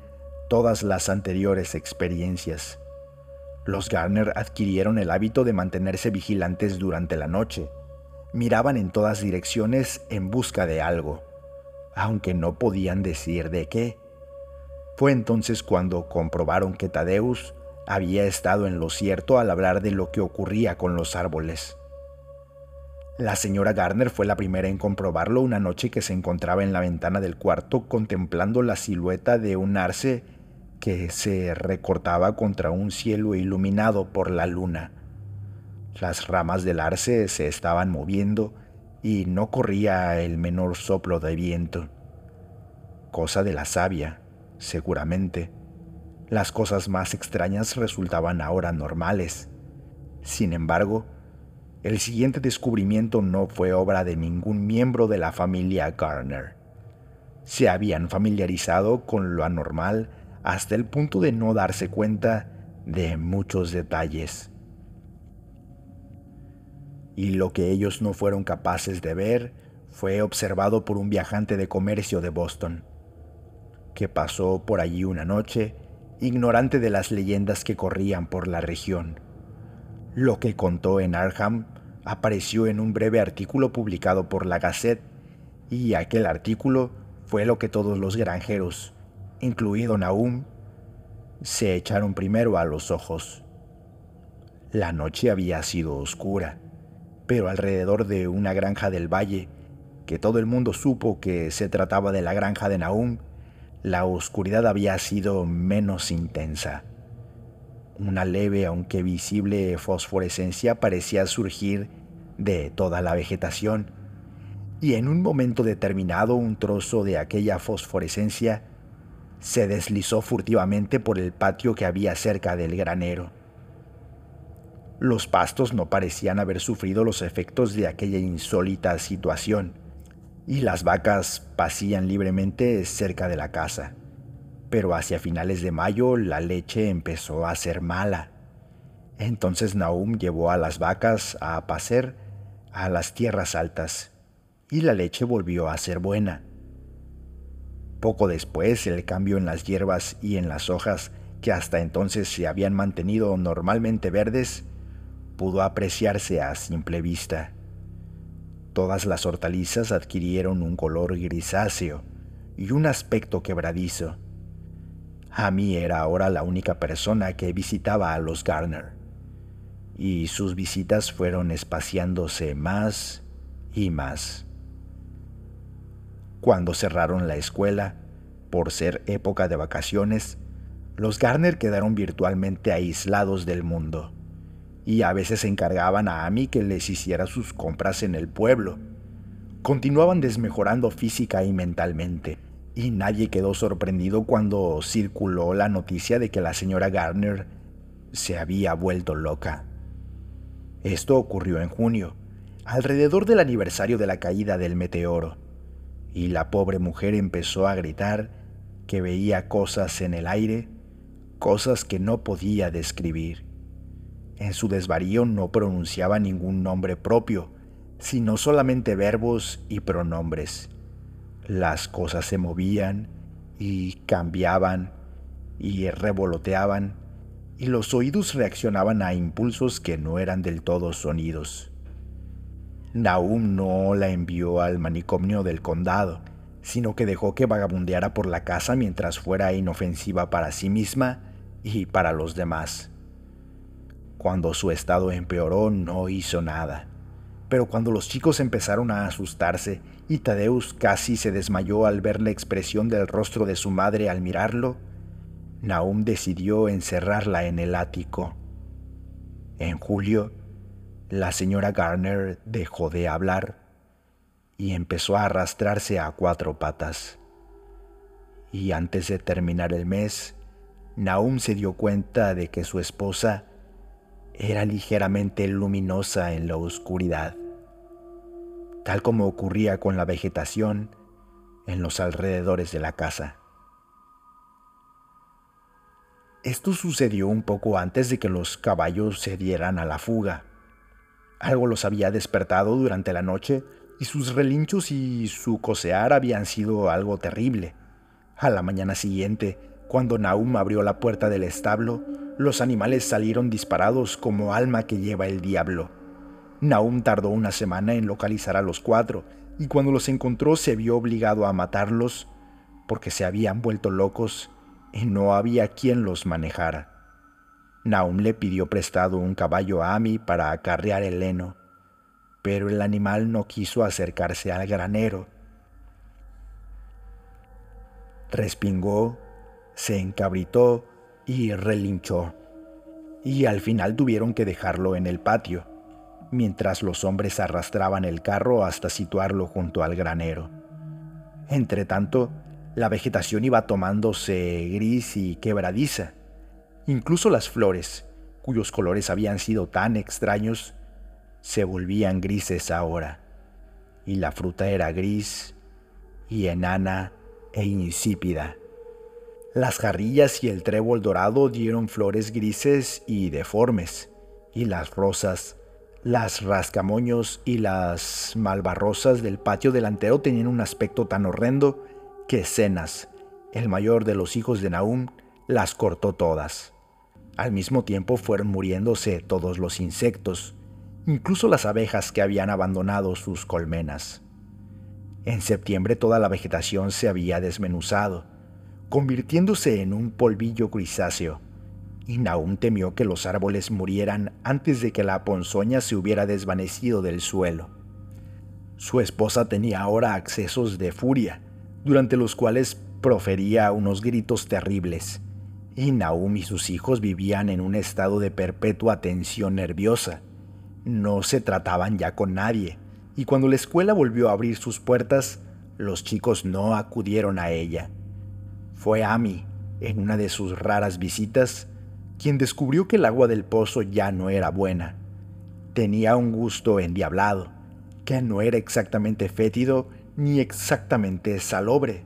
todas las anteriores experiencias. Los Garner adquirieron el hábito de mantenerse vigilantes durante la noche. Miraban en todas direcciones en busca de algo, aunque no podían decir de qué. Fue entonces cuando comprobaron que Tadeus había estado en lo cierto al hablar de lo que ocurría con los árboles. La señora Garner fue la primera en comprobarlo una noche que se encontraba en la ventana del cuarto contemplando la silueta de un arce que se recortaba contra un cielo iluminado por la luna. Las ramas del arce se estaban moviendo y no corría el menor soplo de viento. Cosa de la sabia, seguramente. Las cosas más extrañas resultaban ahora normales. Sin embargo, el siguiente descubrimiento no fue obra de ningún miembro de la familia Garner. Se habían familiarizado con lo anormal hasta el punto de no darse cuenta de muchos detalles. Y lo que ellos no fueron capaces de ver fue observado por un viajante de comercio de Boston, que pasó por allí una noche, ignorante de las leyendas que corrían por la región. Lo que contó en Arham apareció en un breve artículo publicado por la Gazette, y aquel artículo fue lo que todos los granjeros incluido Nahum, se echaron primero a los ojos. La noche había sido oscura, pero alrededor de una granja del valle, que todo el mundo supo que se trataba de la granja de Nahum, la oscuridad había sido menos intensa. Una leve aunque visible fosforescencia parecía surgir de toda la vegetación, y en un momento determinado un trozo de aquella fosforescencia se deslizó furtivamente por el patio que había cerca del granero. Los pastos no parecían haber sufrido los efectos de aquella insólita situación, y las vacas pasían libremente cerca de la casa. Pero hacia finales de mayo la leche empezó a ser mala. Entonces Nahum llevó a las vacas a pacer a las tierras altas, y la leche volvió a ser buena poco después, el cambio en las hierbas y en las hojas, que hasta entonces se habían mantenido normalmente verdes, pudo apreciarse a simple vista. Todas las hortalizas adquirieron un color grisáceo y un aspecto quebradizo. Amy era ahora la única persona que visitaba a los Garner, y sus visitas fueron espaciándose más y más. Cuando cerraron la escuela, por ser época de vacaciones, los Garner quedaron virtualmente aislados del mundo y a veces encargaban a Amy que les hiciera sus compras en el pueblo. Continuaban desmejorando física y mentalmente, y nadie quedó sorprendido cuando circuló la noticia de que la señora Garner se había vuelto loca. Esto ocurrió en junio, alrededor del aniversario de la caída del meteoro, y la pobre mujer empezó a gritar que veía cosas en el aire, cosas que no podía describir. En su desvarío no pronunciaba ningún nombre propio, sino solamente verbos y pronombres. Las cosas se movían y cambiaban y revoloteaban y los oídos reaccionaban a impulsos que no eran del todo sonidos. Naum no la envió al manicomio del condado, sino que dejó que vagabundeara por la casa mientras fuera inofensiva para sí misma y para los demás. Cuando su estado empeoró no hizo nada. Pero cuando los chicos empezaron a asustarse y Tadeus casi se desmayó al ver la expresión del rostro de su madre al mirarlo, Naum decidió encerrarla en el ático. En julio, la señora Garner dejó de hablar y empezó a arrastrarse a cuatro patas. Y antes de terminar el mes, Naum se dio cuenta de que su esposa era ligeramente luminosa en la oscuridad, tal como ocurría con la vegetación en los alrededores de la casa. Esto sucedió un poco antes de que los caballos se dieran a la fuga. Algo los había despertado durante la noche y sus relinchos y su cosear habían sido algo terrible. A la mañana siguiente, cuando Naum abrió la puerta del establo, los animales salieron disparados como alma que lleva el diablo. Naum tardó una semana en localizar a los cuatro, y cuando los encontró se vio obligado a matarlos porque se habían vuelto locos y no había quien los manejara. Naum le pidió prestado un caballo a Ami para acarrear el heno, pero el animal no quiso acercarse al granero. Respingó, se encabritó y relinchó. Y al final tuvieron que dejarlo en el patio, mientras los hombres arrastraban el carro hasta situarlo junto al granero. Entretanto, la vegetación iba tomándose gris y quebradiza. Incluso las flores, cuyos colores habían sido tan extraños, se volvían grises ahora. Y la fruta era gris y enana e insípida. Las jarrillas y el trébol dorado dieron flores grises y deformes, y las rosas, las rascamoños y las malvarrosas del patio delantero tenían un aspecto tan horrendo que Cenas, el mayor de los hijos de Nahum, las cortó todas. Al mismo tiempo fueron muriéndose todos los insectos, incluso las abejas que habían abandonado sus colmenas. En septiembre toda la vegetación se había desmenuzado, convirtiéndose en un polvillo grisáceo, y Naum temió que los árboles murieran antes de que la ponzoña se hubiera desvanecido del suelo. Su esposa tenía ahora accesos de furia, durante los cuales profería unos gritos terribles, y Naum y sus hijos vivían en un estado de perpetua tensión nerviosa. No se trataban ya con nadie, y cuando la escuela volvió a abrir sus puertas, los chicos no acudieron a ella fue Amy, en una de sus raras visitas, quien descubrió que el agua del pozo ya no era buena. Tenía un gusto endiablado, que no era exactamente fétido ni exactamente salobre,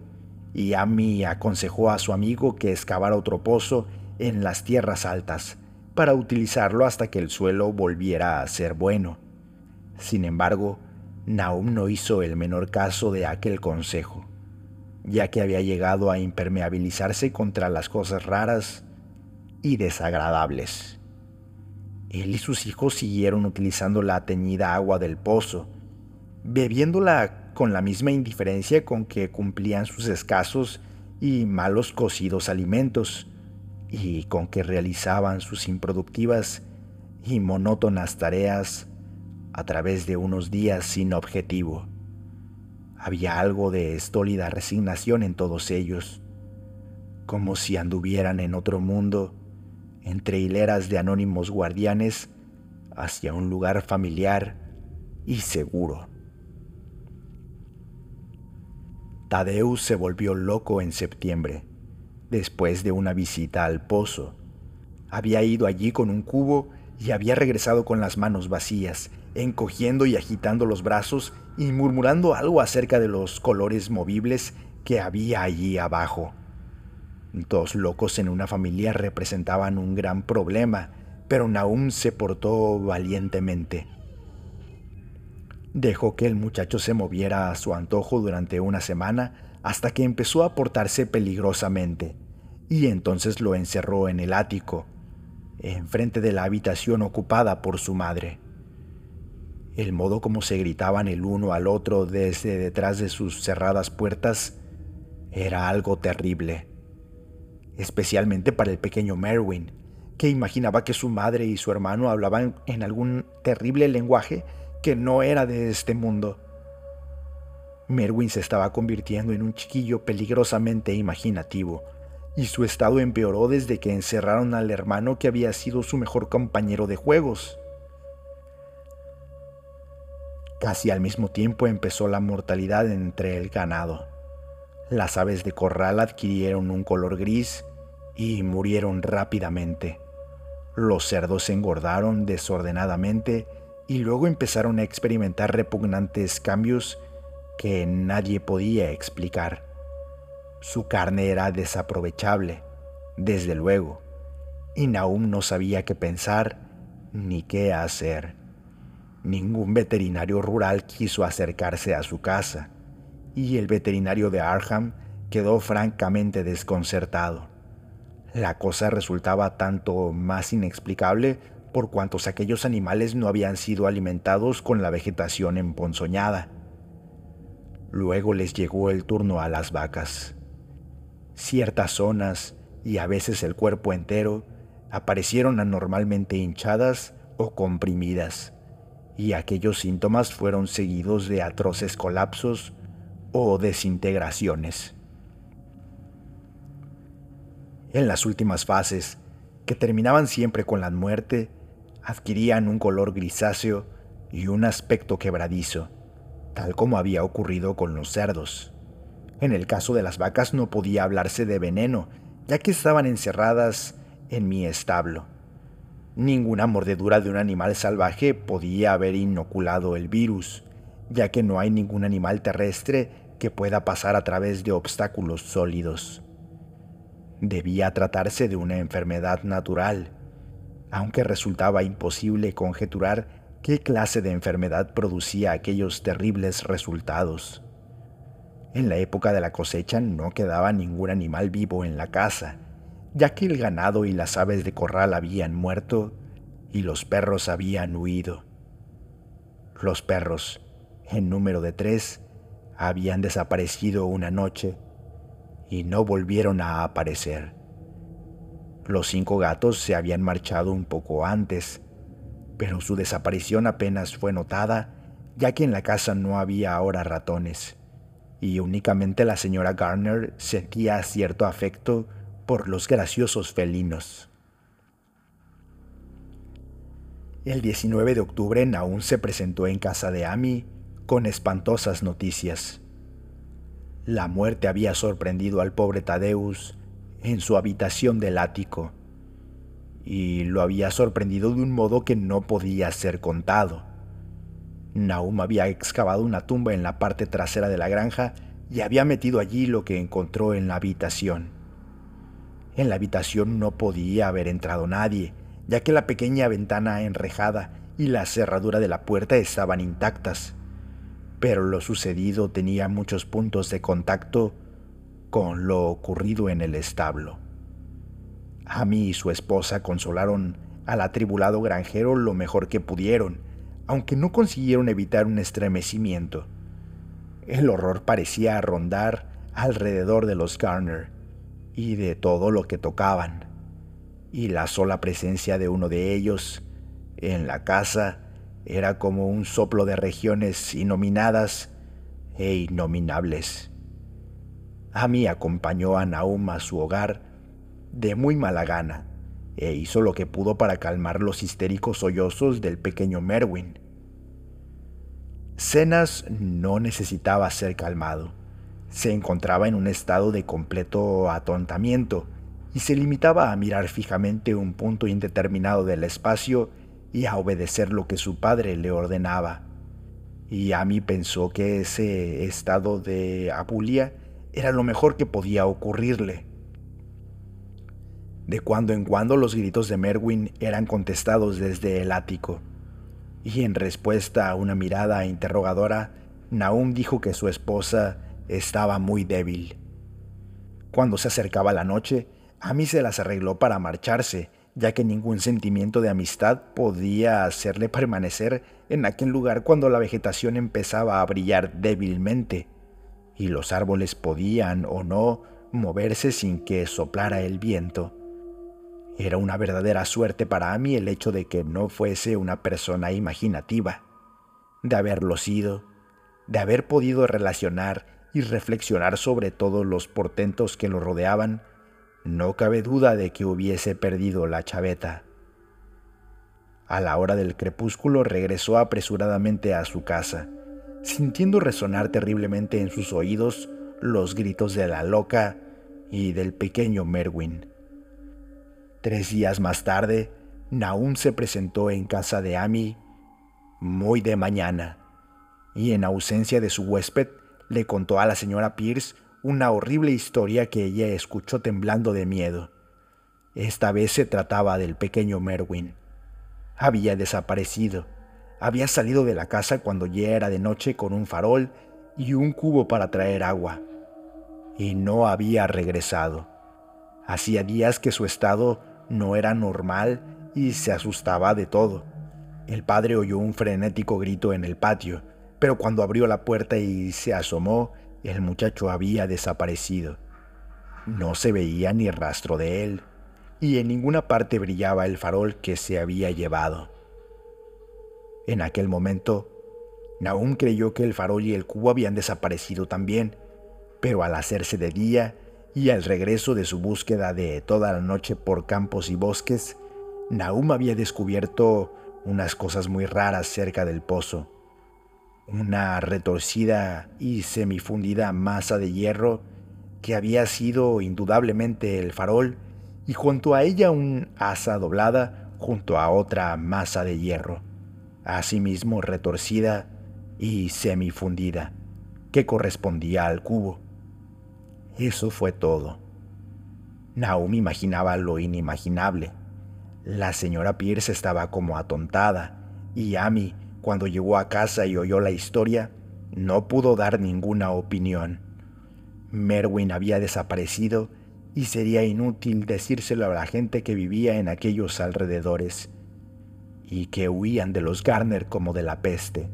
y Amy aconsejó a su amigo que excavara otro pozo en las tierras altas para utilizarlo hasta que el suelo volviera a ser bueno. Sin embargo, Naum no hizo el menor caso de aquel consejo ya que había llegado a impermeabilizarse contra las cosas raras y desagradables. Él y sus hijos siguieron utilizando la teñida agua del pozo, bebiéndola con la misma indiferencia con que cumplían sus escasos y malos cocidos alimentos, y con que realizaban sus improductivas y monótonas tareas a través de unos días sin objetivo. Había algo de estólida resignación en todos ellos, como si anduvieran en otro mundo, entre hileras de anónimos guardianes, hacia un lugar familiar y seguro. Tadeus se volvió loco en septiembre, después de una visita al pozo. Había ido allí con un cubo y había regresado con las manos vacías, encogiendo y agitando los brazos y murmurando algo acerca de los colores movibles que había allí abajo. Dos locos en una familia representaban un gran problema, pero Naum se portó valientemente. Dejó que el muchacho se moviera a su antojo durante una semana hasta que empezó a portarse peligrosamente, y entonces lo encerró en el ático, enfrente de la habitación ocupada por su madre. El modo como se gritaban el uno al otro desde detrás de sus cerradas puertas era algo terrible, especialmente para el pequeño Merwin, que imaginaba que su madre y su hermano hablaban en algún terrible lenguaje que no era de este mundo. Merwin se estaba convirtiendo en un chiquillo peligrosamente imaginativo, y su estado empeoró desde que encerraron al hermano que había sido su mejor compañero de juegos. Casi al mismo tiempo empezó la mortalidad entre el ganado. Las aves de corral adquirieron un color gris y murieron rápidamente. Los cerdos se engordaron desordenadamente y luego empezaron a experimentar repugnantes cambios que nadie podía explicar. Su carne era desaprovechable, desde luego, y Naum no sabía qué pensar ni qué hacer. Ningún veterinario rural quiso acercarse a su casa, y el veterinario de Arham quedó francamente desconcertado. La cosa resultaba tanto más inexplicable por cuantos aquellos animales no habían sido alimentados con la vegetación emponzoñada. Luego les llegó el turno a las vacas. Ciertas zonas, y a veces el cuerpo entero, aparecieron anormalmente hinchadas o comprimidas, y aquellos síntomas fueron seguidos de atroces colapsos o desintegraciones. En las últimas fases, que terminaban siempre con la muerte, adquirían un color grisáceo y un aspecto quebradizo, tal como había ocurrido con los cerdos. En el caso de las vacas no podía hablarse de veneno, ya que estaban encerradas en mi establo. Ninguna mordedura de un animal salvaje podía haber inoculado el virus, ya que no hay ningún animal terrestre que pueda pasar a través de obstáculos sólidos. Debía tratarse de una enfermedad natural, aunque resultaba imposible conjeturar qué clase de enfermedad producía aquellos terribles resultados. En la época de la cosecha no quedaba ningún animal vivo en la casa, ya que el ganado y las aves de corral habían muerto y los perros habían huido. Los perros, en número de tres, habían desaparecido una noche y no volvieron a aparecer. Los cinco gatos se habían marchado un poco antes, pero su desaparición apenas fue notada, ya que en la casa no había ahora ratones, y únicamente la señora Garner sentía cierto afecto por los graciosos felinos. El 19 de octubre Naún se presentó en casa de Amy con espantosas noticias. La muerte había sorprendido al pobre Tadeus en su habitación del ático, y lo había sorprendido de un modo que no podía ser contado. Naum había excavado una tumba en la parte trasera de la granja y había metido allí lo que encontró en la habitación. En la habitación no podía haber entrado nadie, ya que la pequeña ventana enrejada y la cerradura de la puerta estaban intactas. Pero lo sucedido tenía muchos puntos de contacto con lo ocurrido en el establo. Amy y su esposa consolaron al atribulado granjero lo mejor que pudieron, aunque no consiguieron evitar un estremecimiento. El horror parecía rondar alrededor de los Garner y de todo lo que tocaban, y la sola presencia de uno de ellos en la casa era como un soplo de regiones inominadas e innominables. Ami acompañó a Naum a su hogar de muy mala gana e hizo lo que pudo para calmar los histéricos sollozos del pequeño Merwin. Cenas no necesitaba ser calmado. Se encontraba en un estado de completo atontamiento y se limitaba a mirar fijamente un punto indeterminado del espacio y a obedecer lo que su padre le ordenaba. Y Amy pensó que ese estado de apulia era lo mejor que podía ocurrirle. De cuando en cuando los gritos de Merwin eran contestados desde el ático, y en respuesta a una mirada interrogadora, Naum dijo que su esposa estaba muy débil. Cuando se acercaba la noche, Amy se las arregló para marcharse, ya que ningún sentimiento de amistad podía hacerle permanecer en aquel lugar cuando la vegetación empezaba a brillar débilmente, y los árboles podían o no moverse sin que soplara el viento. Era una verdadera suerte para mí el hecho de que no fuese una persona imaginativa, de haberlo sido, de haber podido relacionar y reflexionar sobre todos los portentos que lo rodeaban, no cabe duda de que hubiese perdido la chaveta. A la hora del crepúsculo regresó apresuradamente a su casa, sintiendo resonar terriblemente en sus oídos los gritos de la loca y del pequeño Merwin. Tres días más tarde, Naum se presentó en casa de Amy muy de mañana, y en ausencia de su huésped, le contó a la señora Pierce una horrible historia que ella escuchó temblando de miedo. Esta vez se trataba del pequeño Merwin. Había desaparecido. Había salido de la casa cuando ya era de noche con un farol y un cubo para traer agua. Y no había regresado. Hacía días que su estado no era normal y se asustaba de todo. El padre oyó un frenético grito en el patio, pero cuando abrió la puerta y se asomó, el muchacho había desaparecido. No se veía ni rastro de él, y en ninguna parte brillaba el farol que se había llevado. En aquel momento, Nahum creyó que el farol y el cubo habían desaparecido también, pero al hacerse de día, y al regreso de su búsqueda de toda la noche por campos y bosques, Nahum había descubierto unas cosas muy raras cerca del pozo. Una retorcida y semifundida masa de hierro que había sido indudablemente el farol y junto a ella un asa doblada junto a otra masa de hierro, asimismo retorcida y semifundida, que correspondía al cubo. Eso fue todo. Naomi imaginaba lo inimaginable. La señora Pierce estaba como atontada, y Amy, cuando llegó a casa y oyó la historia, no pudo dar ninguna opinión. Merwin había desaparecido y sería inútil decírselo a la gente que vivía en aquellos alrededores y que huían de los Garner como de la peste.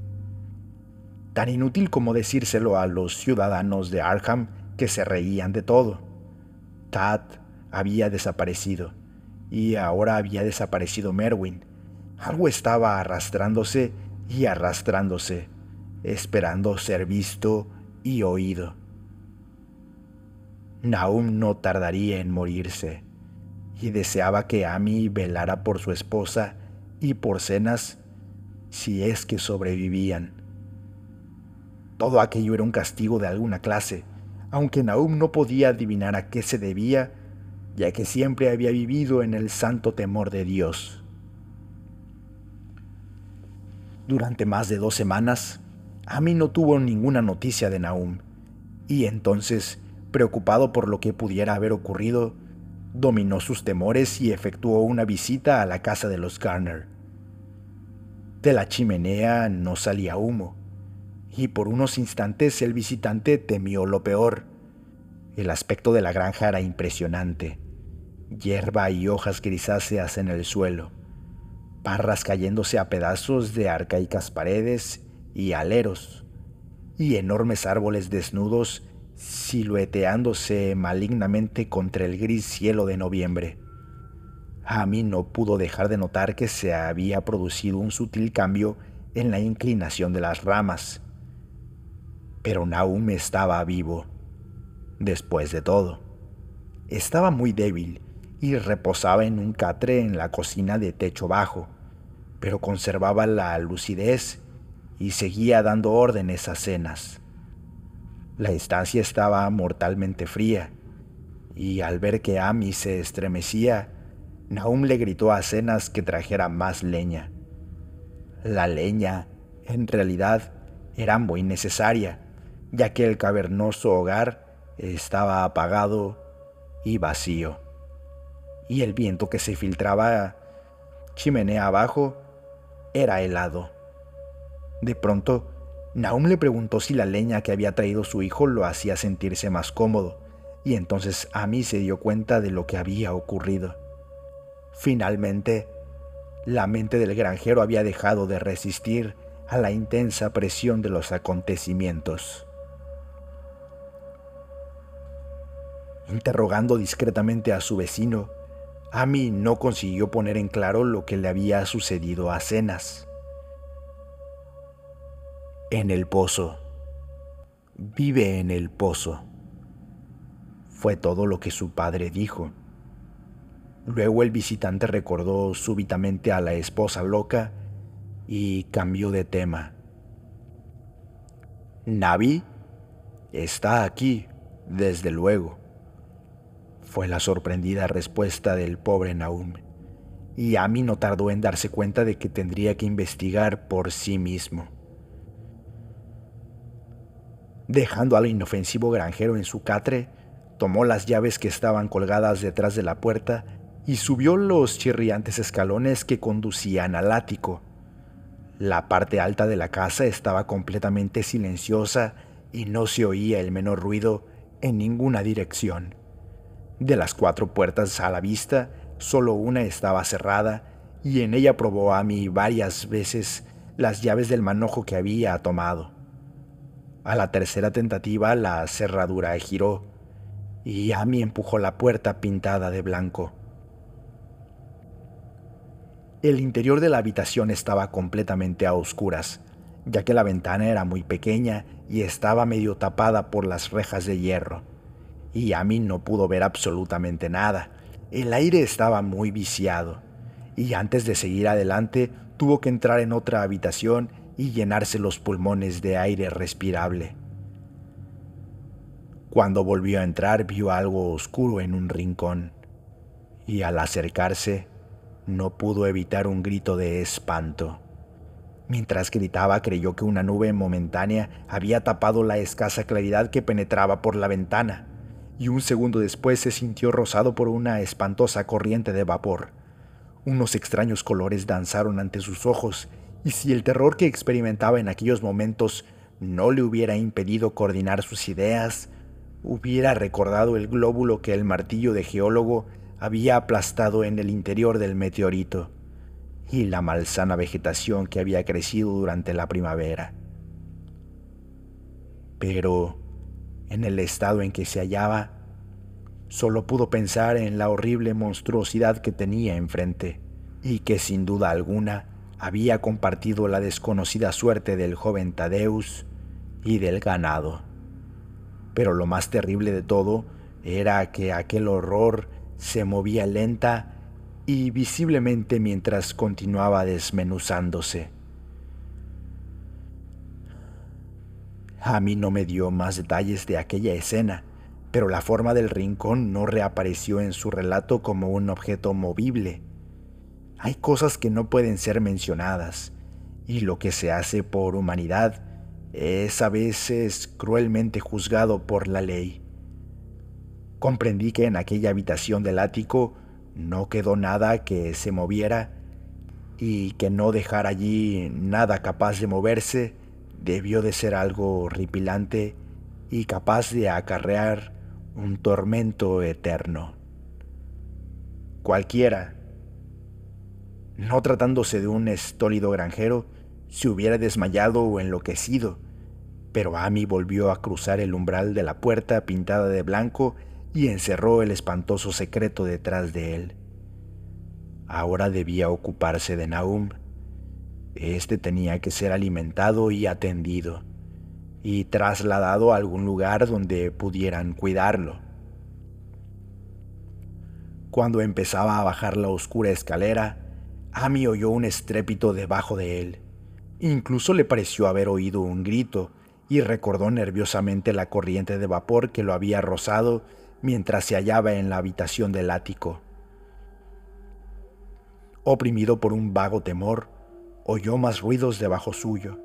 Tan inútil como decírselo a los ciudadanos de Arkham que se reían de todo. Tad había desaparecido y ahora había desaparecido Merwin. Algo estaba arrastrándose y arrastrándose, esperando ser visto y oído. Naum no tardaría en morirse y deseaba que Amy velara por su esposa y por cenas si es que sobrevivían. Todo aquello era un castigo de alguna clase, aunque Nahum no podía adivinar a qué se debía, ya que siempre había vivido en el santo temor de Dios. Durante más de dos semanas, Ami no tuvo ninguna noticia de Nahum, y entonces, preocupado por lo que pudiera haber ocurrido, dominó sus temores y efectuó una visita a la casa de los Garner. De la chimenea no salía humo, y por unos instantes el visitante temió lo peor. El aspecto de la granja era impresionante. Hierba y hojas grisáceas en el suelo. Parras cayéndose a pedazos de arcaicas paredes y aleros, y enormes árboles desnudos silueteándose malignamente contra el gris cielo de noviembre. A mí no pudo dejar de notar que se había producido un sutil cambio en la inclinación de las ramas. Pero Naum estaba vivo. Después de todo, estaba muy débil y reposaba en un catre en la cocina de techo bajo, pero conservaba la lucidez y seguía dando órdenes a cenas. La estancia estaba mortalmente fría, y al ver que Ami se estremecía, Naum le gritó a Cenas que trajera más leña. La leña, en realidad, era muy necesaria, ya que el cavernoso hogar estaba apagado y vacío, y el viento que se filtraba chimenea abajo era helado. De pronto, Naum le preguntó si la leña que había traído su hijo lo hacía sentirse más cómodo, y entonces Ami se dio cuenta de lo que había ocurrido. Finalmente, la mente del granjero había dejado de resistir a la intensa presión de los acontecimientos. Interrogando discretamente a su vecino, Ami no consiguió poner en claro lo que le había sucedido a Cenas. En el pozo. Vive en el pozo. Fue todo lo que su padre dijo. Luego el visitante recordó súbitamente a la esposa loca y cambió de tema. Navi está aquí, desde luego, fue la sorprendida respuesta del pobre Naum, y Ami no tardó en darse cuenta de que tendría que investigar por sí mismo. Dejando al inofensivo granjero en su catre, tomó las llaves que estaban colgadas detrás de la puerta y subió los chirriantes escalones que conducían al ático. La parte alta de la casa estaba completamente silenciosa y no se oía el menor ruido en ninguna dirección. De las cuatro puertas a la vista, solo una estaba cerrada y en ella probó a mí varias veces las llaves del manojo que había tomado. A la tercera tentativa la cerradura giró y Amy empujó la puerta pintada de blanco. El interior de la habitación estaba completamente a oscuras, ya que la ventana era muy pequeña y estaba medio tapada por las rejas de hierro. Y mí no pudo ver absolutamente nada. El aire estaba muy viciado. Y antes de seguir adelante, tuvo que entrar en otra habitación y llenarse los pulmones de aire respirable. Cuando volvió a entrar vio algo oscuro en un rincón y al acercarse no pudo evitar un grito de espanto. Mientras gritaba creyó que una nube momentánea había tapado la escasa claridad que penetraba por la ventana, y un segundo después se sintió rozado por una espantosa corriente de vapor. Unos extraños colores danzaron ante sus ojos, y si el terror que experimentaba en aquellos momentos no le hubiera impedido coordinar sus ideas, hubiera recordado el glóbulo que el martillo de geólogo había aplastado en el interior del meteorito y la malsana vegetación que había crecido durante la primavera. Pero, en el estado en que se hallaba, solo pudo pensar en la horrible monstruosidad que tenía enfrente y que sin duda alguna había compartido la desconocida suerte del joven Tadeus y del ganado. Pero lo más terrible de todo era que aquel horror se movía lenta y visiblemente mientras continuaba desmenuzándose. A mí no me dio más detalles de aquella escena, pero la forma del rincón no reapareció en su relato como un objeto movible. Hay cosas que no pueden ser mencionadas, y lo que se hace por humanidad es a veces cruelmente juzgado por la ley. Comprendí que en aquella habitación del ático no quedó nada que se moviera y que no dejar allí nada capaz de moverse debió de ser algo horripilante y capaz de acarrear un tormento eterno. Cualquiera, no tratándose de un estólido granjero, se hubiera desmayado o enloquecido, pero Amy volvió a cruzar el umbral de la puerta pintada de blanco y encerró el espantoso secreto detrás de él. Ahora debía ocuparse de Naum. Este tenía que ser alimentado y atendido, y trasladado a algún lugar donde pudieran cuidarlo. Cuando empezaba a bajar la oscura escalera, Amy oyó un estrépito debajo de él. Incluso le pareció haber oído un grito y recordó nerviosamente la corriente de vapor que lo había rozado mientras se hallaba en la habitación del ático. Oprimido por un vago temor, oyó más ruidos debajo suyo.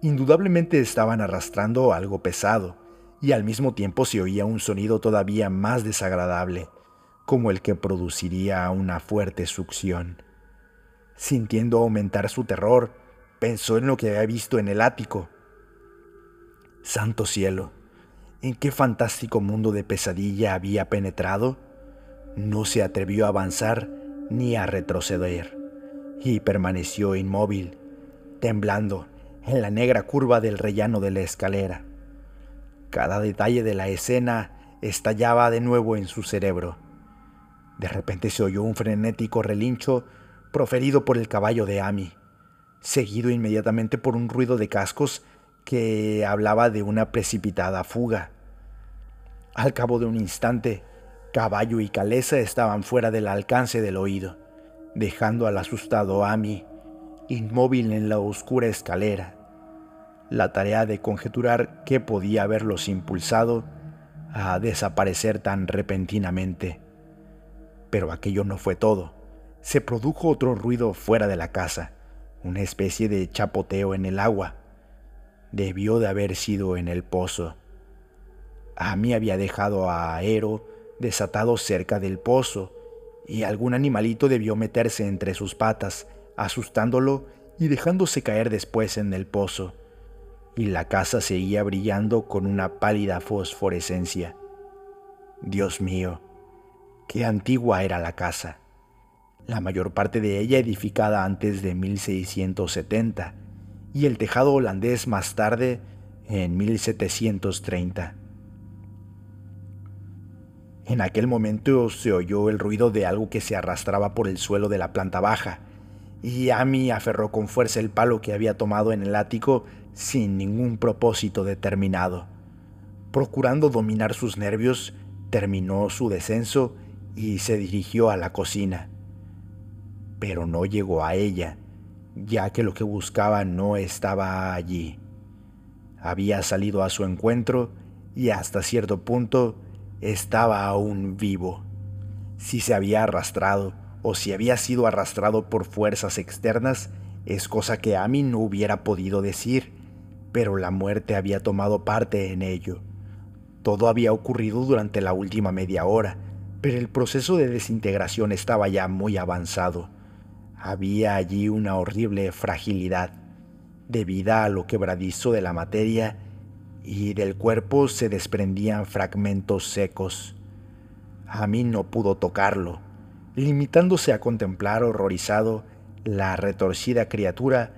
Indudablemente estaban arrastrando algo pesado, y al mismo tiempo se oía un sonido todavía más desagradable, como el que produciría una fuerte succión. Sintiendo aumentar su terror, pensó en lo que había visto en el ático. Santo cielo, ¿en qué fantástico mundo de pesadilla había penetrado? No se atrevió a avanzar ni a retroceder, y permaneció inmóvil, temblando en la negra curva del rellano de la escalera. Cada detalle de la escena estallaba de nuevo en su cerebro. De repente se oyó un frenético relincho proferido por el caballo de Amy, seguido inmediatamente por un ruido de cascos que hablaba de una precipitada fuga. Al cabo de un instante, caballo y caleza estaban fuera del alcance del oído, dejando al asustado Amy inmóvil en la oscura escalera. La tarea de conjeturar qué podía haberlos impulsado a desaparecer tan repentinamente. Pero aquello no fue todo se produjo otro ruido fuera de la casa, una especie de chapoteo en el agua. Debió de haber sido en el pozo. A había dejado a Aero desatado cerca del pozo, y algún animalito debió meterse entre sus patas, asustándolo y dejándose caer después en el pozo. Y la casa seguía brillando con una pálida fosforescencia. Dios mío, qué antigua era la casa la mayor parte de ella edificada antes de 1670 y el tejado holandés más tarde en 1730. En aquel momento se oyó el ruido de algo que se arrastraba por el suelo de la planta baja, y Amy aferró con fuerza el palo que había tomado en el ático sin ningún propósito determinado. Procurando dominar sus nervios, terminó su descenso y se dirigió a la cocina pero no llegó a ella, ya que lo que buscaba no estaba allí. Había salido a su encuentro y hasta cierto punto estaba aún vivo. Si se había arrastrado o si había sido arrastrado por fuerzas externas, es cosa que a mí no hubiera podido decir, pero la muerte había tomado parte en ello. Todo había ocurrido durante la última media hora, pero el proceso de desintegración estaba ya muy avanzado. Había allí una horrible fragilidad, debida a lo quebradizo de la materia, y del cuerpo se desprendían fragmentos secos. A mí no pudo tocarlo, limitándose a contemplar horrorizado la retorcida criatura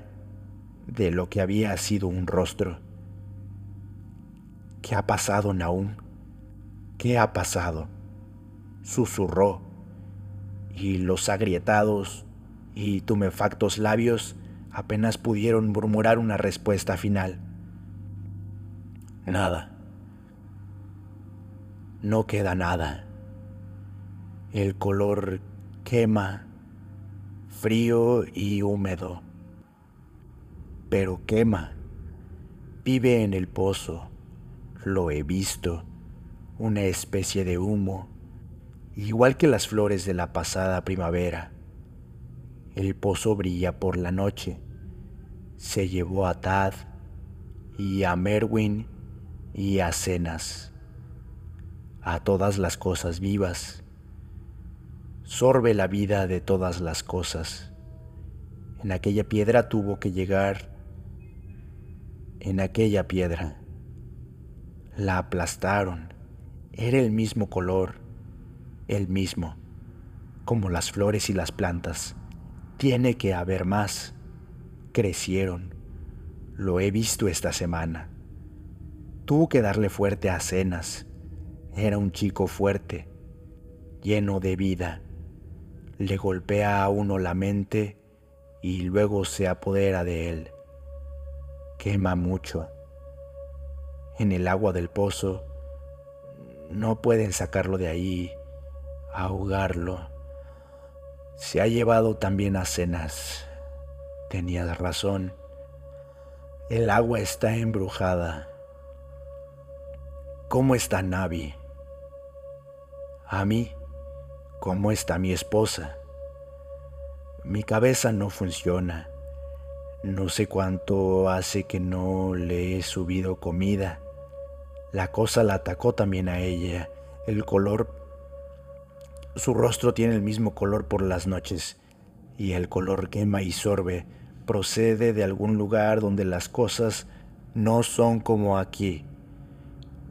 de lo que había sido un rostro. ¿Qué ha pasado, Naum? ¿Qué ha pasado? Susurró, y los agrietados, y tumefactos labios apenas pudieron murmurar una respuesta final. Nada. No queda nada. El color quema, frío y húmedo. Pero quema. Vive en el pozo. Lo he visto. Una especie de humo, igual que las flores de la pasada primavera. El pozo brilla por la noche. Se llevó a Tad y a Merwin y a Cenas, a todas las cosas vivas. Sorbe la vida de todas las cosas. En aquella piedra tuvo que llegar, en aquella piedra. La aplastaron. Era el mismo color, el mismo, como las flores y las plantas Tiene que haber más. Crecieron. Lo he visto esta semana. Tuvo que darle fuerte a cenas. Era un chico fuerte, lleno de vida. Le golpea a uno la mente y luego se apodera de él. Quema mucho. En el agua del pozo no pueden sacarlo de ahí, ahogarlo. Se ha llevado también a cenas. Tenías razón. El agua está embrujada. ¿Cómo está Navi? A mí, ¿cómo está mi esposa? Mi cabeza no funciona. No sé cuánto hace que no le he subido comida. La cosa la atacó también a ella. El color... Su rostro tiene el mismo color por las noches y el color quema y sorbe procede de algún lugar donde las cosas no son como aquí.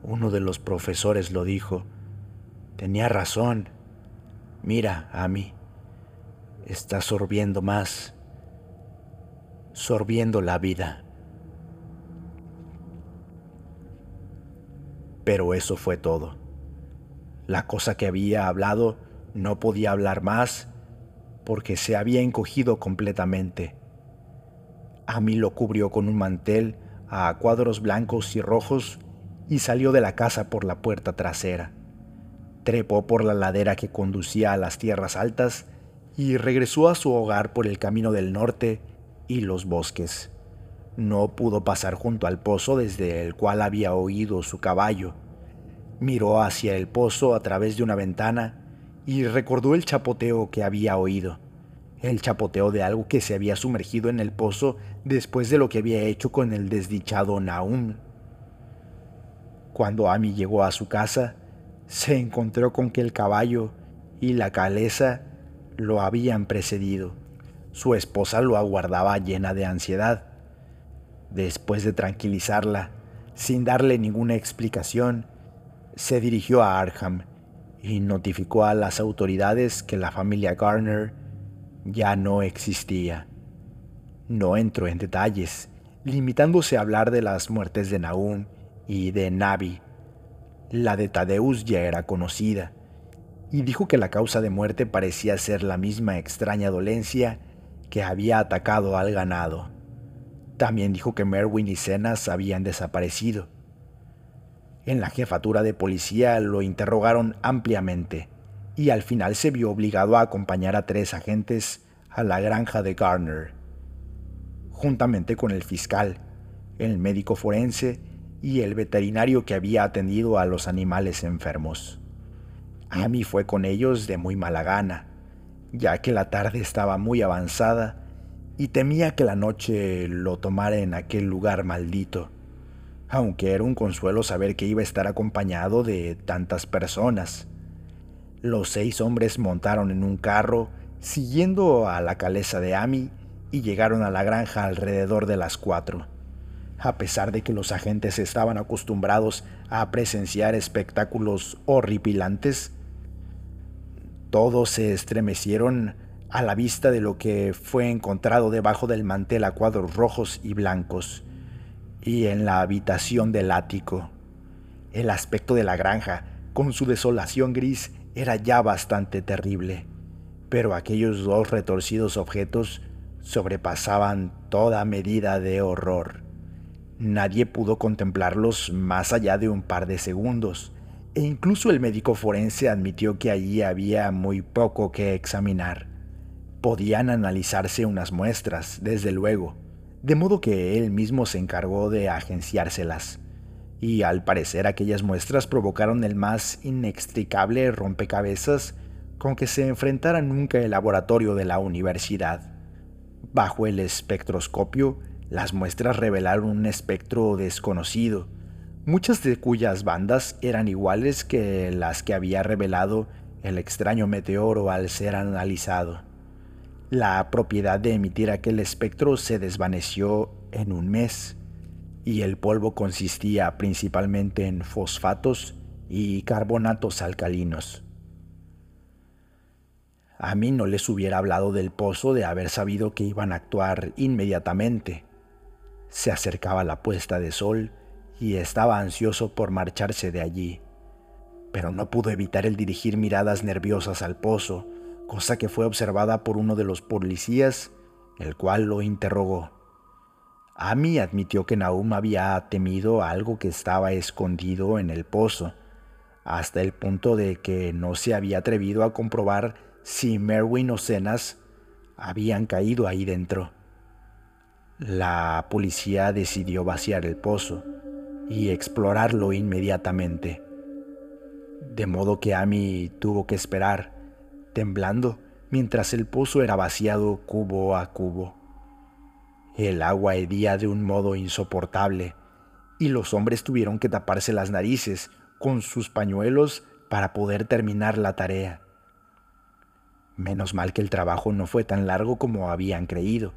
Uno de los profesores lo dijo. Tenía razón. Mira, a mí. Está sorbiendo más. Sorbiendo la vida. Pero eso fue todo. La cosa que había hablado no podía hablar más porque se había encogido completamente. Amy lo cubrió con un mantel a cuadros blancos y rojos y salió de la casa por la puerta trasera. Trepó por la ladera que conducía a las tierras altas y regresó a su hogar por el camino del norte y los bosques. No pudo pasar junto al pozo desde el cual había oído su caballo. Miró hacia el pozo a través de una ventana y recordó el chapoteo que había oído, el chapoteo de algo que se había sumergido en el pozo después de lo que había hecho con el desdichado Naum. Cuando Amy llegó a su casa, se encontró con que el caballo y la caleza lo habían precedido. Su esposa lo aguardaba llena de ansiedad. Después de tranquilizarla, sin darle ninguna explicación, se dirigió a Arkham y notificó a las autoridades que la familia Garner ya no existía. No entró en detalles, limitándose a hablar de las muertes de Nahum y de Navi. La de Tadeus ya era conocida, y dijo que la causa de muerte parecía ser la misma extraña dolencia que había atacado al ganado. También dijo que Merwin y Cenas habían desaparecido. En la jefatura de policía lo interrogaron ampliamente y al final se vio obligado a acompañar a tres agentes a la granja de Garner, juntamente con el fiscal, el médico forense y el veterinario que había atendido a los animales enfermos. Amy fue con ellos de muy mala gana, ya que la tarde estaba muy avanzada y temía que la noche lo tomara en aquel lugar maldito, aunque era un consuelo saber que iba a estar acompañado de tantas personas. Los seis hombres montaron en un carro, siguiendo a la caleza de Amy, y llegaron a la granja alrededor de las cuatro a pesar de que los agentes estaban acostumbrados a presenciar espectáculos horripilantes. Todos se estremecieron a la vista de lo que fue encontrado debajo del mantel a cuadros rojos y blancos y en la habitación del ático. El aspecto de la granja, con su desolación gris, era ya bastante terrible, pero aquellos dos retorcidos objetos sobrepasaban toda medida de horror. Nadie pudo contemplarlos más allá de un par de segundos, e incluso el médico forense admitió que allí había muy poco que examinar. Podían analizarse unas muestras, desde luego, de modo que él mismo se encargó de agenciárselas, y al parecer aquellas muestras provocaron el más inextricable rompecabezas con que se enfrentara nunca el laboratorio de la universidad. Bajo el espectroscopio, las muestras revelaron un espectro desconocido, muchas de cuyas bandas eran iguales que las que había revelado el extraño meteoro al ser analizado. La propiedad de emitir aquel espectro se desvaneció en un mes, y el polvo consistía principalmente en fosfatos y carbonatos alcalinos. a mí no les hubiera hablado del pozo de haber sabido que iban a actuar inmediatamente. Se acercaba la puesta de sol y estaba ansioso por marcharse de allí, pero no pudo evitar el dirigir miradas nerviosas al pozo, cosa que fue observada por uno de los policías, el cual lo interrogó. Amy admitió que Naum había temido algo que estaba escondido en el pozo, hasta el punto de que no se había atrevido a comprobar si Merwin o Cenas habían caído ahí dentro. La policía decidió vaciar el pozo y explorarlo inmediatamente, de modo que Amy tuvo que esperar, temblando, mientras el pozo era vaciado cubo a cubo. El agua hedía de un modo insoportable y los hombres tuvieron que taparse las narices con sus pañuelos para poder terminar la tarea. Menos mal que el trabajo no fue tan largo como habían creído,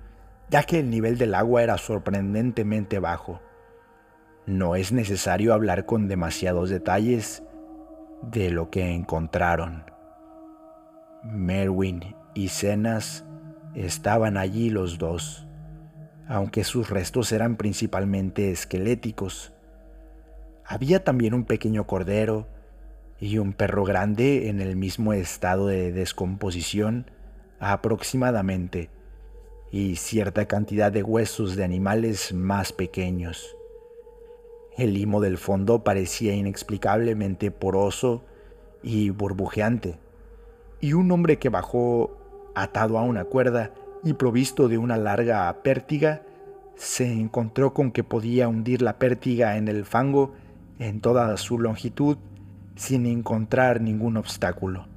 ya que el nivel del agua era sorprendentemente bajo. No es necesario hablar con demasiados detalles de lo que encontraron. Merwin y Cenas estaban allí los dos aunque sus restos eran principalmente esqueléticos. Había también un pequeño cordero y un perro grande en el mismo estado de descomposición aproximadamente, y cierta cantidad de huesos de animales más pequeños. El limo del fondo parecía inexplicablemente poroso y burbujeante, y un hombre que bajó atado a una cuerda y provisto de una larga pértiga, se encontró con que podía hundir la pértiga en el fango en toda su longitud sin encontrar ningún obstáculo.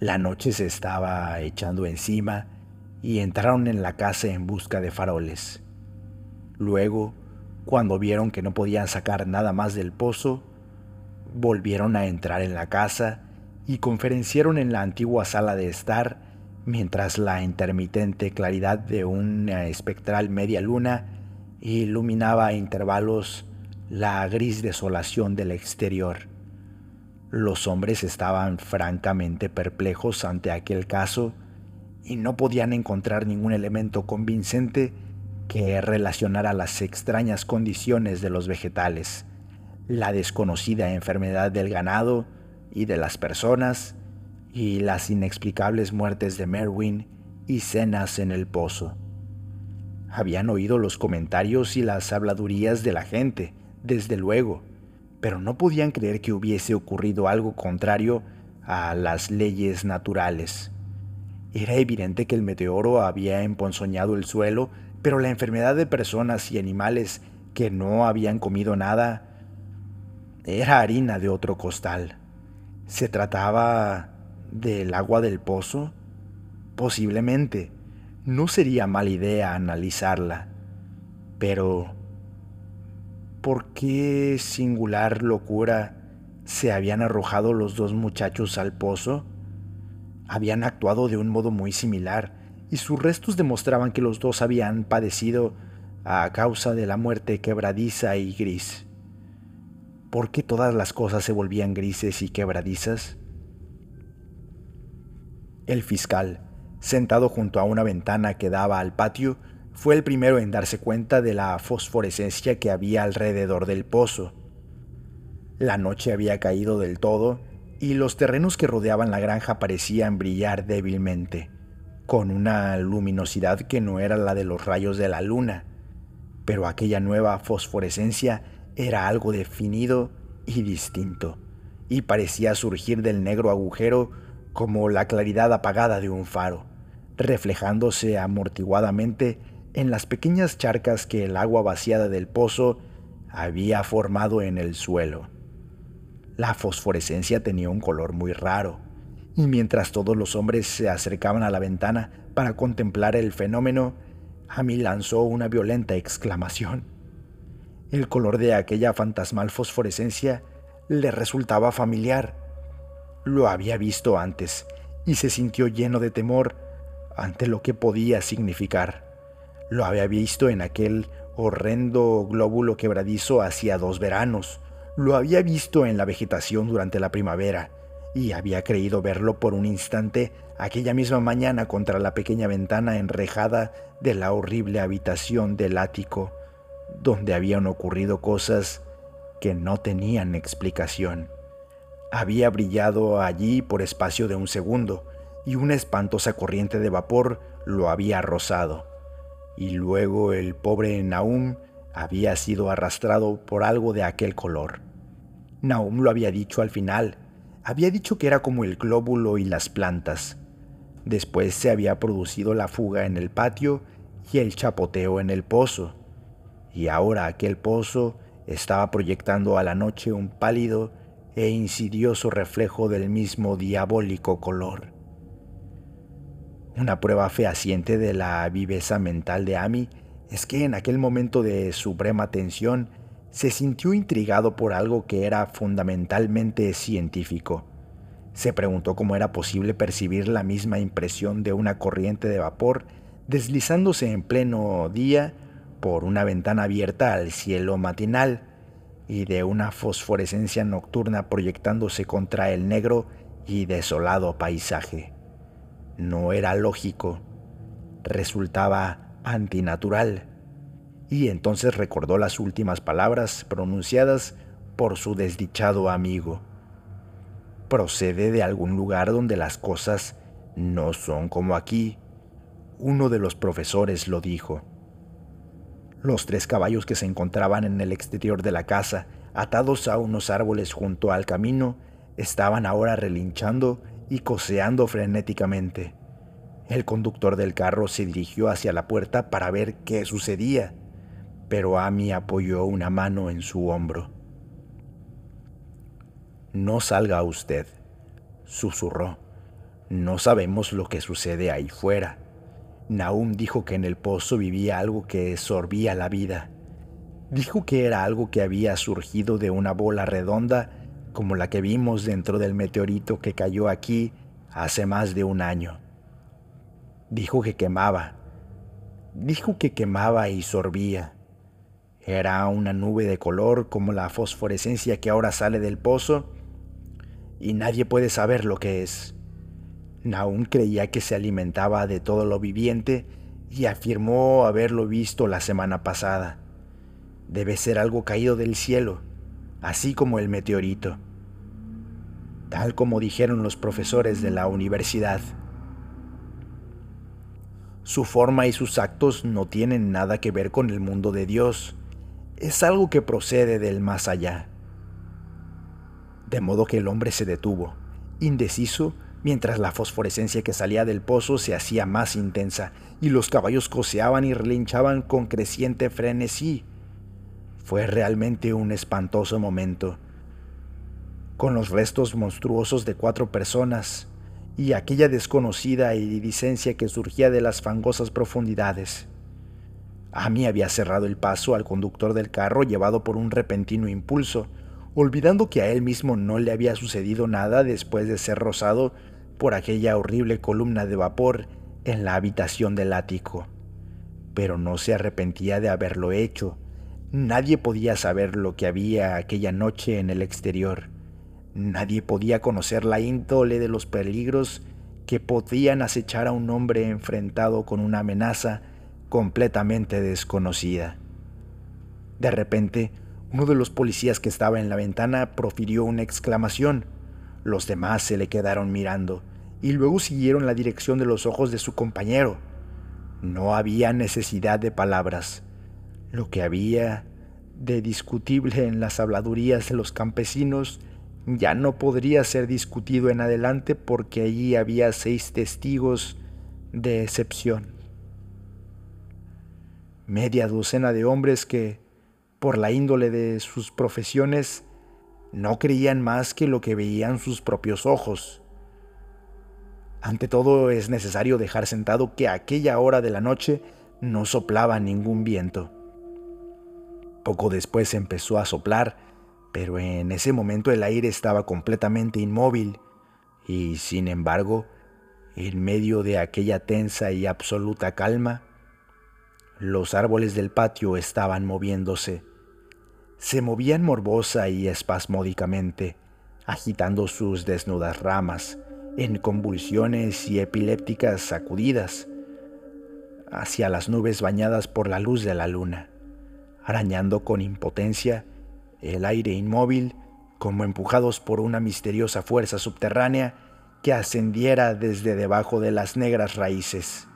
La noche se estaba echando encima y entraron en la casa en busca de faroles. Luego, cuando vieron que no podían sacar nada más del pozo, volvieron a entrar en la casa y conferenciaron en la antigua sala de estar mientras la intermitente claridad de una espectral media luna iluminaba a intervalos la gris desolación del exterior. Los hombres estaban francamente perplejos ante aquel caso y no podían encontrar ningún elemento convincente que relacionara las extrañas condiciones de los vegetales, la desconocida enfermedad del ganado y de las personas, y las inexplicables muertes de Merwin y cenas en el pozo. Habían oído los comentarios y las habladurías de la gente, desde luego, pero no podían creer que hubiese ocurrido algo contrario a las leyes naturales. Era evidente que el meteoro había emponzoñado el suelo, pero la enfermedad de personas y animales que no habían comido nada era harina de otro costal. Se trataba del agua del pozo? Posiblemente. No sería mala idea analizarla. Pero, ¿por qué singular locura se habían arrojado los dos muchachos al pozo? Habían actuado de un modo muy similar, y sus restos demostraban que los dos habían padecido a causa de la muerte quebradiza y gris. ¿Por qué todas las cosas se volvían grises y quebradizas? El fiscal, sentado junto a una ventana que daba al patio, fue el primero en darse cuenta de la fosforescencia que había alrededor del pozo. La noche había caído del todo y los terrenos que rodeaban la granja parecían brillar débilmente, con una luminosidad que no era la de los rayos de la luna, pero aquella nueva fosforescencia era algo definido y distinto, y parecía surgir del negro agujero como la claridad apagada de un faro, reflejándose amortiguadamente en las pequeñas charcas que el agua vaciada del pozo había formado en el suelo. La fosforescencia tenía un color muy raro, y mientras todos los hombres se acercaban a la ventana para contemplar el fenómeno, Amy lanzó una violenta exclamación. El color de aquella fantasmal fosforescencia le resultaba familiar lo había visto antes y se sintió lleno de temor ante lo que podía significar. Lo había visto en aquel horrendo glóbulo quebradizo hacía dos veranos. Lo había visto en la vegetación durante la primavera y había creído verlo por un instante aquella misma mañana contra la pequeña ventana enrejada de la horrible habitación del ático, donde habían ocurrido cosas que no tenían explicación. Había brillado allí por espacio de un segundo, y una espantosa corriente de vapor lo había rozado. Y luego el pobre Naum había sido arrastrado por algo de aquel color. Naum lo había dicho al final, había dicho que era como el glóbulo y las plantas. Después se había producido la fuga en el patio y el chapoteo en el pozo. Y ahora aquel pozo estaba proyectando a la noche un pálido e insidioso reflejo del mismo diabólico color. Una prueba fehaciente de la viveza mental de Amy es que en aquel momento de suprema tensión se sintió intrigado por algo que era fundamentalmente científico. Se preguntó cómo era posible percibir la misma impresión de una corriente de vapor deslizándose en pleno día por una ventana abierta al cielo matinal y de una fosforescencia nocturna proyectándose contra el negro y desolado paisaje. No era lógico, resultaba antinatural. Y entonces recordó las últimas palabras pronunciadas por su desdichado amigo. Procede de algún lugar donde las cosas no son como aquí. Uno de los profesores lo dijo. Los tres caballos que se encontraban en el exterior de la casa, atados a unos árboles junto al camino, estaban ahora relinchando y coseando frenéticamente. El conductor del carro se dirigió hacia la puerta para ver qué sucedía, pero Amy apoyó una mano en su hombro. No salga usted, susurró. No sabemos lo que sucede ahí fuera. Naum dijo que en el pozo vivía algo que sorbía la vida. Dijo que era algo que había surgido de una bola redonda como la que vimos dentro del meteorito que cayó aquí hace más de un año. Dijo que quemaba. Dijo que quemaba y sorbía. Era una nube de color como la fosforescencia que ahora sale del pozo y nadie puede saber lo que es. Naum creía que se alimentaba de todo lo viviente y afirmó haberlo visto la semana pasada. Debe ser algo caído del cielo así como el meteorito, tal como dijeron los profesores de la universidad. Su forma y sus actos no tienen nada que ver con el mundo de Dios, es algo que procede del más allá. De modo que el hombre se detuvo, indeciso, mientras la fosforescencia que salía del pozo se hacía más intensa y los caballos coseaban y relinchaban con creciente frenesí. Fue realmente un espantoso momento, con los restos monstruosos de cuatro personas y aquella desconocida iridicencia que surgía de las fangosas profundidades. Amy había cerrado el paso al conductor del carro llevado por un repentino impulso, olvidando que a él mismo no le había sucedido nada después de ser rozado por aquella horrible columna de vapor en la habitación del ático. Pero no se arrepentía de haberlo hecho, Nadie podía saber lo que había aquella noche en el exterior. Nadie podía conocer la índole de los peligros que podían acechar a un hombre enfrentado con una amenaza completamente desconocida. De repente, uno de los policías que estaba en la ventana profirió una exclamación. Los demás se le quedaron mirando y luego siguieron la dirección de los ojos de su compañero. No había necesidad de palabras. Lo que había de discutible en las habladurías de los campesinos ya no podría ser discutido en adelante porque allí había seis testigos de excepción. Media docena de hombres que, por la índole de sus profesiones, no creían más que lo que veían sus propios ojos. Ante todo es necesario dejar sentado que a aquella hora de la noche no soplaba ningún viento. Poco después empezó a soplar, pero en ese momento el aire estaba completamente inmóvil y, sin embargo, en medio de aquella tensa y absoluta calma, los árboles del patio estaban moviéndose. Se movían morbosa y espasmódicamente, agitando sus desnudas ramas en convulsiones y epilépticas sacudidas hacia las nubes bañadas por la luz de la luna, arañando con impotencia el aire inmóvil como empujados por una misteriosa fuerza subterránea que ascendiera desde debajo de las negras raíces.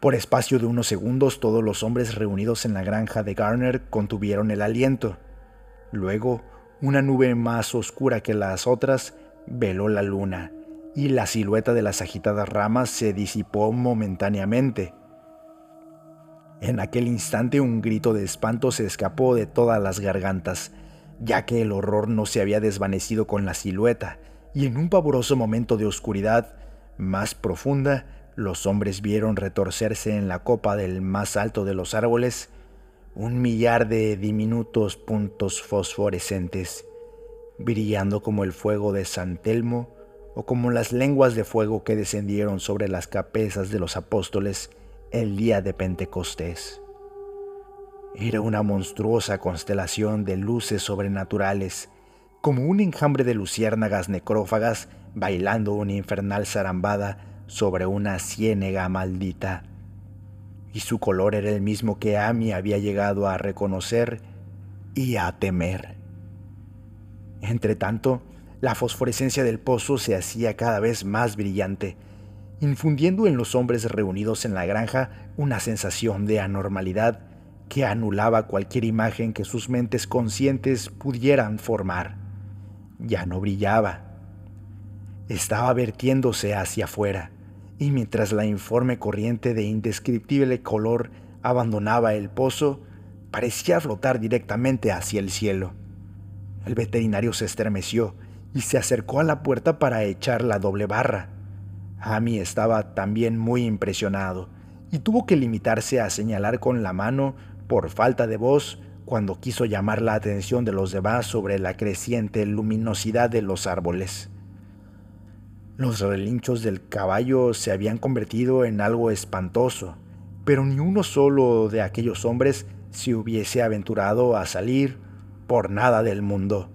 Por espacio de unos segundos todos los hombres reunidos en la granja de Garner contuvieron el aliento. Luego, una nube más oscura que las otras veló la luna y la silueta de las agitadas ramas se disipó momentáneamente. En aquel instante un grito de espanto se escapó de todas las gargantas, ya que el horror no se había desvanecido con la silueta, y en un pavoroso momento de oscuridad más profunda, los hombres vieron retorcerse en la copa del más alto de los árboles un millar de diminutos puntos fosforescentes, brillando como el fuego de San Telmo o como las lenguas de fuego que descendieron sobre las cabezas de los apóstoles el día de Pentecostés. Era una monstruosa constelación de luces sobrenaturales, como un enjambre de luciérnagas necrófagas bailando una infernal zarambada sobre una ciénega maldita, y su color era el mismo que Amy había llegado a reconocer y a temer. Entretanto, la fosforescencia del pozo se hacía cada vez más brillante, infundiendo en los hombres reunidos en la granja una sensación de anormalidad que anulaba cualquier imagen que sus mentes conscientes pudieran formar. Ya no brillaba. Estaba vertiéndose hacia afuera, y mientras la informe corriente de indescriptible color abandonaba el pozo, parecía flotar directamente hacia el cielo. El veterinario se estremeció y se acercó a la puerta para echar la doble barra. Amy estaba también muy impresionado y tuvo que limitarse a señalar con la mano, por falta de voz, cuando quiso llamar la atención de los demás sobre la creciente luminosidad de los árboles. Los relinchos del caballo se habían convertido en algo espantoso, pero ni uno solo de aquellos hombres se hubiese aventurado a salir por nada del mundo.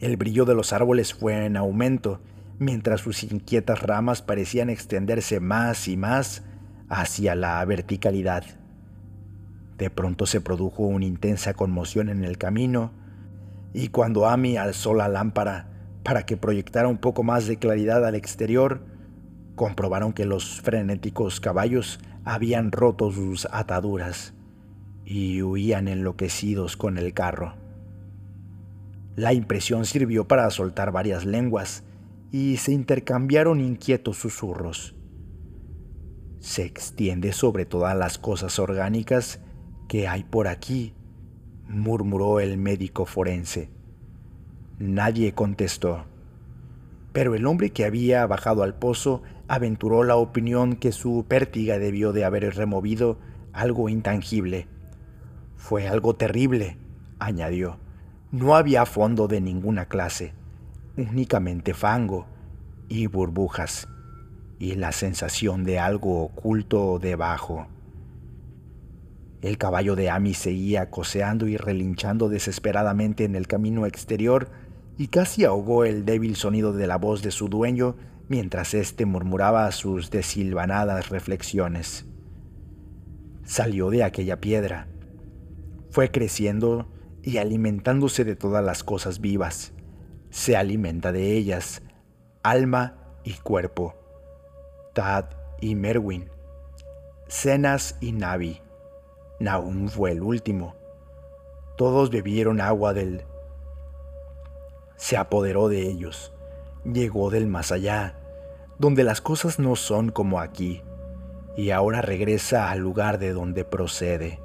El brillo de los árboles fue en aumento, mientras sus inquietas ramas parecían extenderse más y más hacia la verticalidad. De pronto se produjo una intensa conmoción en el camino, y cuando Amy alzó la lámpara, para que proyectara un poco más de claridad al exterior, comprobaron que los frenéticos caballos habían roto sus ataduras y huían enloquecidos con el carro. La impresión sirvió para soltar varias lenguas y se intercambiaron inquietos susurros. Se extiende sobre todas las cosas orgánicas que hay por aquí, murmuró el médico forense. Nadie contestó. Pero el hombre que había bajado al pozo aventuró la opinión que su pértiga debió de haber removido algo intangible. Fue algo terrible, añadió. No había fondo de ninguna clase, únicamente fango y burbujas, y la sensación de algo oculto debajo. El caballo de Amy seguía coseando y relinchando desesperadamente en el camino exterior y casi ahogó el débil sonido de la voz de su dueño mientras éste murmuraba sus desilvanadas reflexiones. Salió de aquella piedra. Fue creciendo y alimentándose de todas las cosas vivas. Se alimenta de ellas, alma y cuerpo. Tad y Merwin. Cenas y Navi. Nahum fue el último. Todos bebieron agua del se apoderó de ellos, llegó del más allá, donde las cosas no son como aquí, y ahora regresa al lugar de donde procede.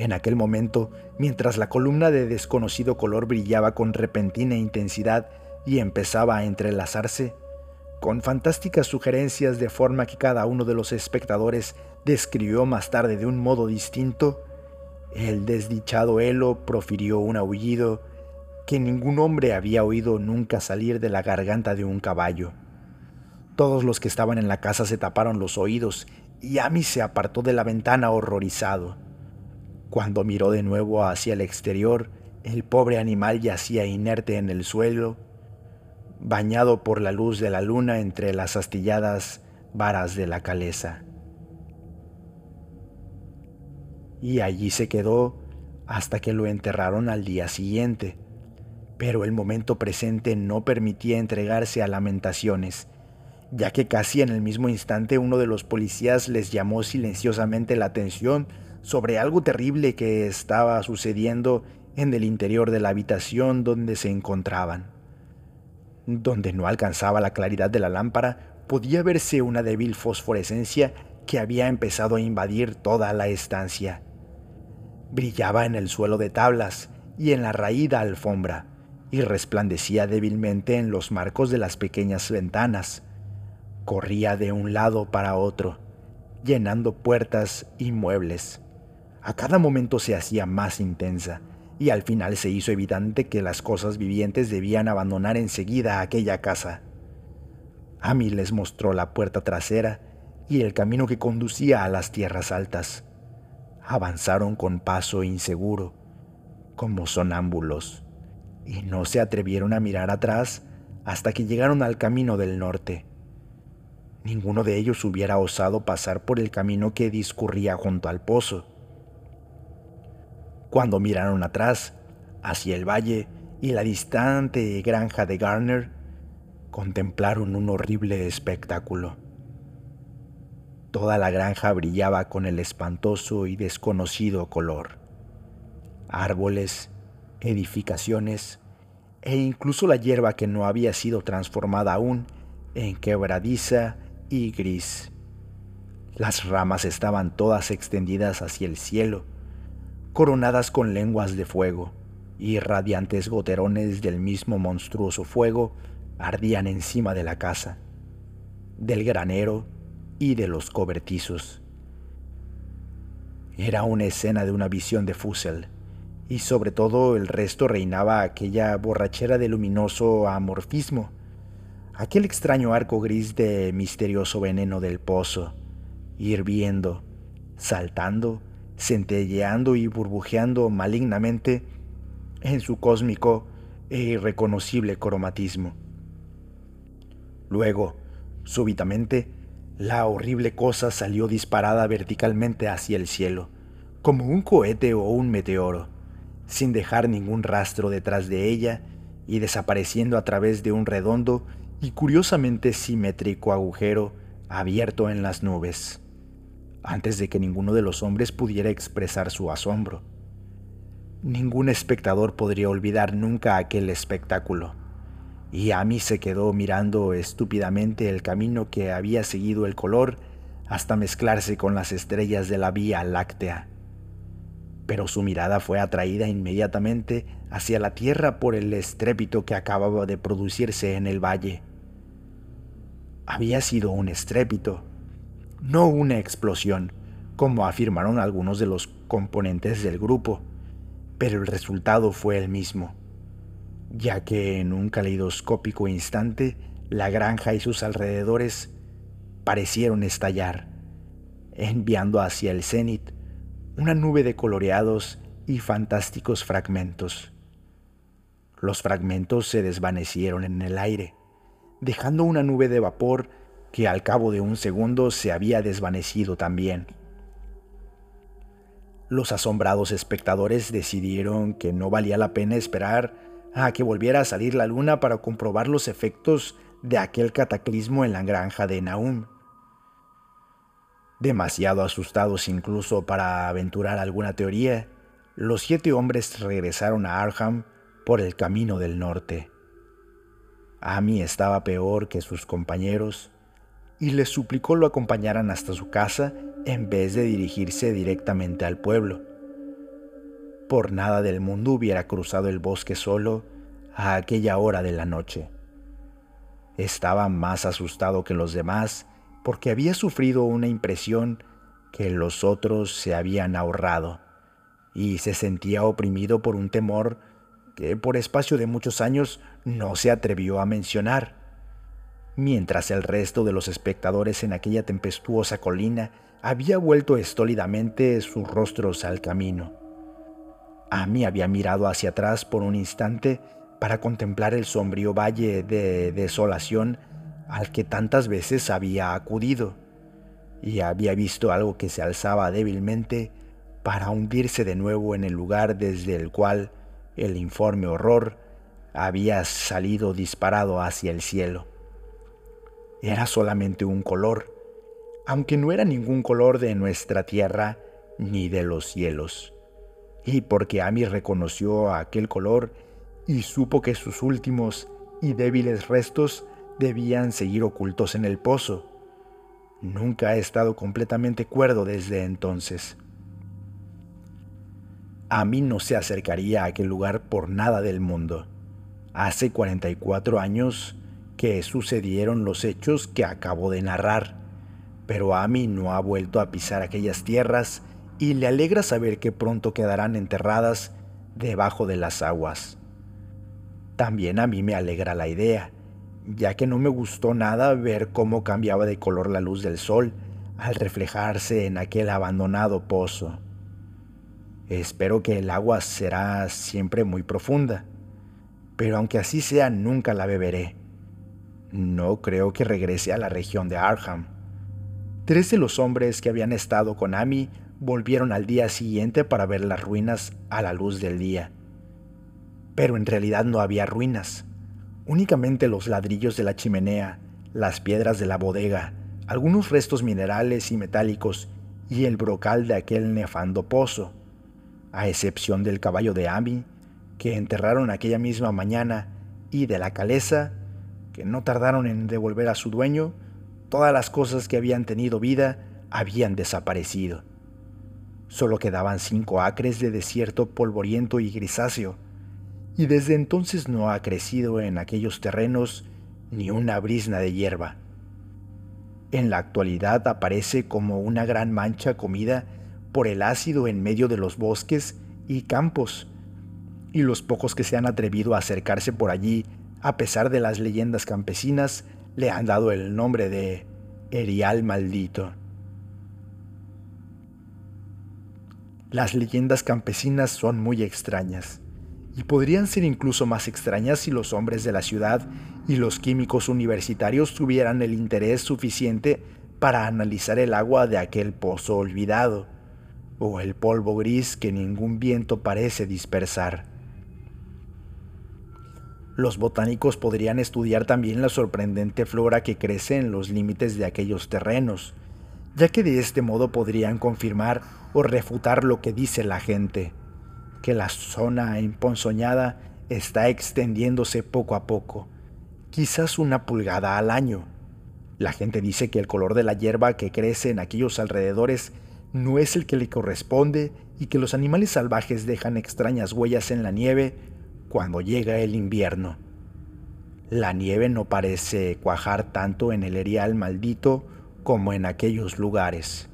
En aquel momento, mientras la columna de desconocido color brillaba con repentina intensidad y empezaba a entrelazarse, con fantásticas sugerencias de forma que cada uno de los espectadores describió más tarde de un modo distinto, el desdichado Elo profirió un aullido que ningún hombre había oído nunca salir de la garganta de un caballo. Todos los que estaban en la casa se taparon los oídos y Amy se apartó de la ventana horrorizado. Cuando miró de nuevo hacia el exterior, el pobre animal yacía inerte en el suelo, bañado por la luz de la luna entre las astilladas varas de la caleza. Y allí se quedó hasta que lo enterraron al día siguiente. Pero el momento presente no permitía entregarse a lamentaciones, ya que casi en el mismo instante uno de los policías les llamó silenciosamente la atención sobre algo terrible que estaba sucediendo en el interior de la habitación donde se encontraban. Donde no alcanzaba la claridad de la lámpara, podía verse una débil fosforescencia que había empezado a invadir toda la estancia. Brillaba en el suelo de tablas y en la raída alfombra, y resplandecía débilmente en los marcos de las pequeñas ventanas. Corría de un lado para otro, llenando puertas y muebles. A cada momento se hacía más intensa, y al final se hizo evidente que las cosas vivientes debían abandonar enseguida aquella casa. Amy les mostró la puerta trasera y el camino que conducía a las tierras altas. Avanzaron con paso inseguro, como sonámbulos, y no se atrevieron a mirar atrás hasta que llegaron al camino del norte. Ninguno de ellos hubiera osado pasar por el camino que discurría junto al pozo cuando miraron atrás, hacia el valle y la distante granja de Garner, contemplaron un horrible espectáculo. Toda la granja brillaba con el espantoso y desconocido color. Árboles, edificaciones e incluso la hierba que no había sido transformada aún en quebradiza y gris. Las ramas estaban todas extendidas hacia el cielo coronadas con lenguas de fuego, y radiantes goterones del mismo monstruoso fuego ardían encima de la casa, del granero y de los cobertizos. Era una escena de una visión de Fussel, y sobre todo el resto reinaba aquella borrachera de luminoso amorfismo, aquel extraño arco gris de misterioso veneno del pozo, hirviendo, saltando centelleando y burbujeando malignamente en su cósmico e irreconocible cromatismo. Luego, súbitamente, la horrible cosa salió disparada verticalmente hacia el cielo, como un cohete o un meteoro, sin dejar ningún rastro detrás de ella y desapareciendo a través de un redondo y curiosamente simétrico agujero abierto en las nubes antes de que ninguno de los hombres pudiera expresar su asombro. Ningún espectador podría olvidar nunca aquel espectáculo, y Amy se quedó mirando estúpidamente el camino que había seguido el color hasta mezclarse con las estrellas de la Vía Láctea. Pero su mirada fue atraída inmediatamente hacia la tierra por el estrépito que acababa de producirse en el valle. Había sido un estrépito, no una explosión, como afirmaron algunos de los componentes del grupo, pero el resultado fue el mismo, ya que en un caleidoscópico instante la granja y sus alrededores parecieron estallar, enviando hacia el cenit una nube de coloreados y fantásticos fragmentos. Los fragmentos se desvanecieron en el aire, dejando una nube de vapor que al cabo de un segundo se había desvanecido también. Los asombrados espectadores decidieron que no valía la pena esperar a que volviera a salir la luna para comprobar los efectos de aquel cataclismo en la granja de Naum. Demasiado asustados incluso para aventurar alguna teoría, los siete hombres regresaron a Arham por el camino del norte. Amy estaba peor que sus compañeros y les suplicó lo acompañaran hasta su casa en vez de dirigirse directamente al pueblo. Por nada del mundo hubiera cruzado el bosque solo a aquella hora de la noche. Estaba más asustado que los demás porque había sufrido una impresión que los otros se habían ahorrado y se sentía oprimido por un temor que por espacio de muchos años no se atrevió a mencionar mientras el resto de los espectadores en aquella tempestuosa colina había vuelto estólidamente sus rostros al camino. Amy había mirado hacia atrás por un instante para contemplar el sombrío valle de desolación al que tantas veces había acudido, y había visto algo que se alzaba débilmente para hundirse de nuevo en el lugar desde el cual el informe horror había salido disparado hacia el cielo. Era solamente un color, aunque no era ningún color de nuestra tierra ni de los cielos. Y porque Amy reconoció aquel color y supo que sus últimos y débiles restos debían seguir ocultos en el pozo. Nunca he estado completamente cuerdo desde entonces. A mí no se acercaría a aquel lugar por nada del mundo. Hace 44 años que sucedieron los hechos que acabo de narrar, pero Amy no ha vuelto a pisar aquellas tierras y le alegra saber que pronto quedarán enterradas debajo de las aguas. También a mí me alegra la idea, ya que no me gustó nada ver cómo cambiaba de color la luz del sol al reflejarse en aquel abandonado pozo. Espero que el agua será siempre muy profunda, pero aunque así sea, nunca la beberé. No creo que regrese a la región de Arham. Tres de los hombres que habían estado con Amy volvieron al día siguiente para ver las ruinas a la luz del día. Pero en realidad no había ruinas, únicamente los ladrillos de la chimenea, las piedras de la bodega, algunos restos minerales y metálicos y el brocal de aquel nefando pozo a excepción del caballo de Ami, que enterraron aquella misma mañana, y de la caleza, que no tardaron en devolver a su dueño, todas las cosas que habían tenido vida habían desaparecido. Solo quedaban cinco acres de desierto polvoriento y grisáceo, y desde entonces no ha crecido en aquellos terrenos ni una brisna de hierba. En la actualidad aparece como una gran mancha comida por el ácido en medio de los bosques y campos, y los pocos que se han atrevido a acercarse por allí, a pesar de las leyendas campesinas, le han dado el nombre de Erial Maldito. Las leyendas campesinas son muy extrañas, y podrían ser incluso más extrañas si los hombres de la ciudad y los químicos universitarios tuvieran el interés suficiente para analizar el agua de aquel pozo olvidado o el polvo gris que ningún viento parece dispersar. Los botánicos podrían estudiar también la sorprendente flora que crece en los límites de aquellos terrenos, ya que de este modo podrían confirmar o refutar lo que dice la gente, que la zona emponzoñada está extendiéndose poco a poco, quizás una pulgada al año. La gente dice que el color de la hierba que crece en aquellos alrededores no es el que le corresponde y que los animales salvajes dejan extrañas huellas en la nieve cuando llega el invierno. La nieve no parece cuajar tanto en el erial maldito como en aquellos lugares.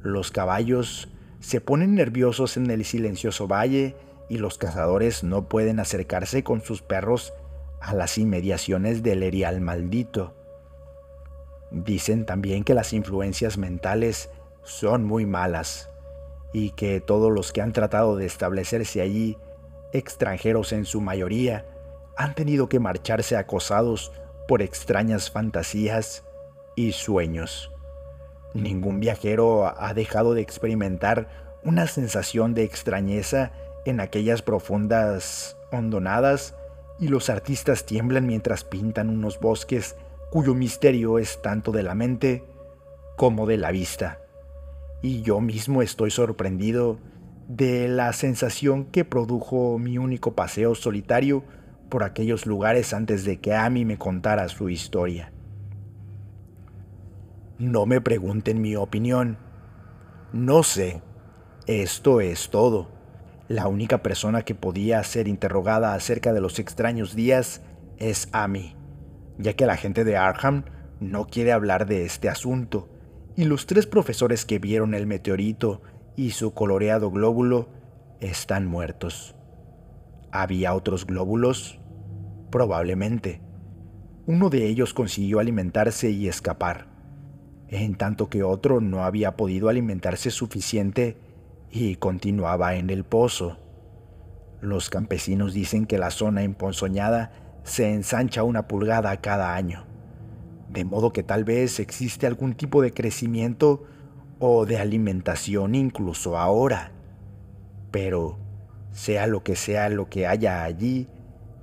Los caballos se ponen nerviosos en el silencioso valle y los cazadores no pueden acercarse con sus perros a las inmediaciones del erial maldito. Dicen también que las influencias mentales son muy malas y que todos los que han tratado de establecerse allí, extranjeros en su mayoría, han tenido que marcharse acosados por extrañas fantasías y sueños. Ningún viajero ha dejado de experimentar una sensación de extrañeza en aquellas profundas hondonadas y los artistas tiemblan mientras pintan unos bosques cuyo misterio es tanto de la mente como de la vista y yo mismo estoy sorprendido de la sensación que produjo mi único paseo solitario por aquellos lugares antes de que Amy me contara su historia. No me pregunten mi opinión. No sé. Esto es todo. La única persona que podía ser interrogada acerca de los extraños días es Amy, ya que la gente de Arkham no quiere hablar de este asunto y los tres profesores que vieron el meteorito y su coloreado glóbulo están muertos. ¿Había otros glóbulos? Probablemente. Uno de ellos consiguió alimentarse y escapar, en tanto que otro no había podido alimentarse suficiente y continuaba en el pozo. Los campesinos dicen que la zona emponzoñada se ensancha una pulgada cada año, de modo que tal vez existe algún tipo de crecimiento o de alimentación incluso ahora. Pero, sea lo que sea lo que haya allí,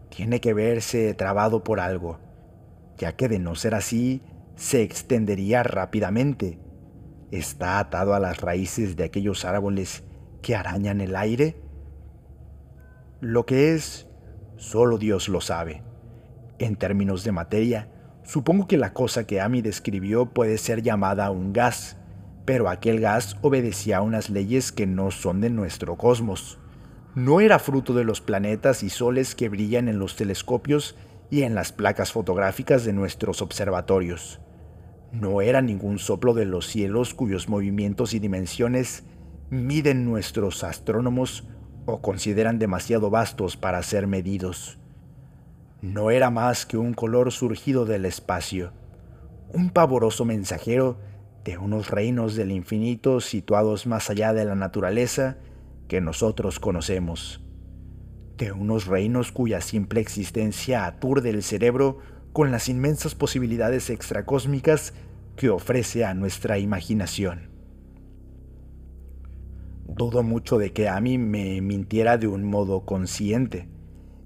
tiene que verse trabado por algo, ya que de no ser así, se extendería rápidamente. ¿Está atado a las raíces de aquellos árboles que arañan el aire? Lo que es, solo Dios lo sabe. En términos de materia, supongo que la cosa que Amy describió puede ser llamada un gas, pero aquel gas obedecía a unas leyes que no son de nuestro cosmos. No era fruto de los planetas y soles que brillan en los telescopios y en las placas fotográficas de nuestros observatorios. No era ningún soplo de los cielos cuyos movimientos y dimensiones miden nuestros astrónomos o consideran demasiado vastos para ser medidos. No era más que un color surgido del espacio, un pavoroso mensajero de unos reinos del infinito situados más allá de la naturaleza que nosotros conocemos, de unos reinos cuya simple existencia aturde el cerebro con las inmensas posibilidades extracósmicas que ofrece a nuestra imaginación. Dudo mucho de que Amy me mintiera de un modo consciente,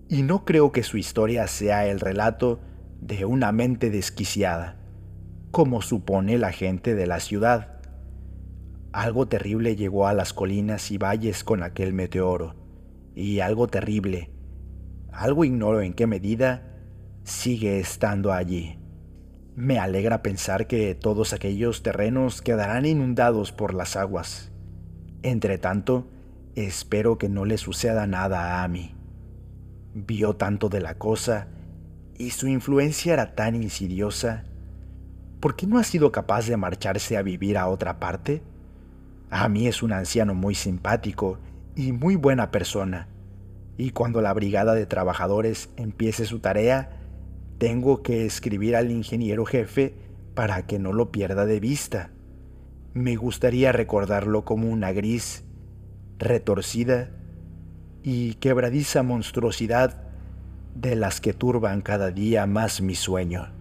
y no creo que su historia sea el relato de una mente desquiciada, como supone la gente de la ciudad. Algo terrible llegó a las colinas y valles con aquel meteoro, y algo terrible, algo ignoro en qué medida, sigue estando allí. Me alegra pensar que todos aquellos terrenos quedarán inundados por las aguas. Entre tanto, espero que no le suceda nada a Amy. Vio tanto de la cosa y su influencia era tan insidiosa. ¿Por qué no ha sido capaz de marcharse a vivir a otra parte? Amy es un anciano muy simpático y muy buena persona, y cuando la brigada de trabajadores empiece su tarea, tengo que escribir al ingeniero jefe para que no lo pierda de vista. Me gustaría recordarlo como una gris, retorcida y quebradiza monstruosidad de las que turban cada día más mi sueño.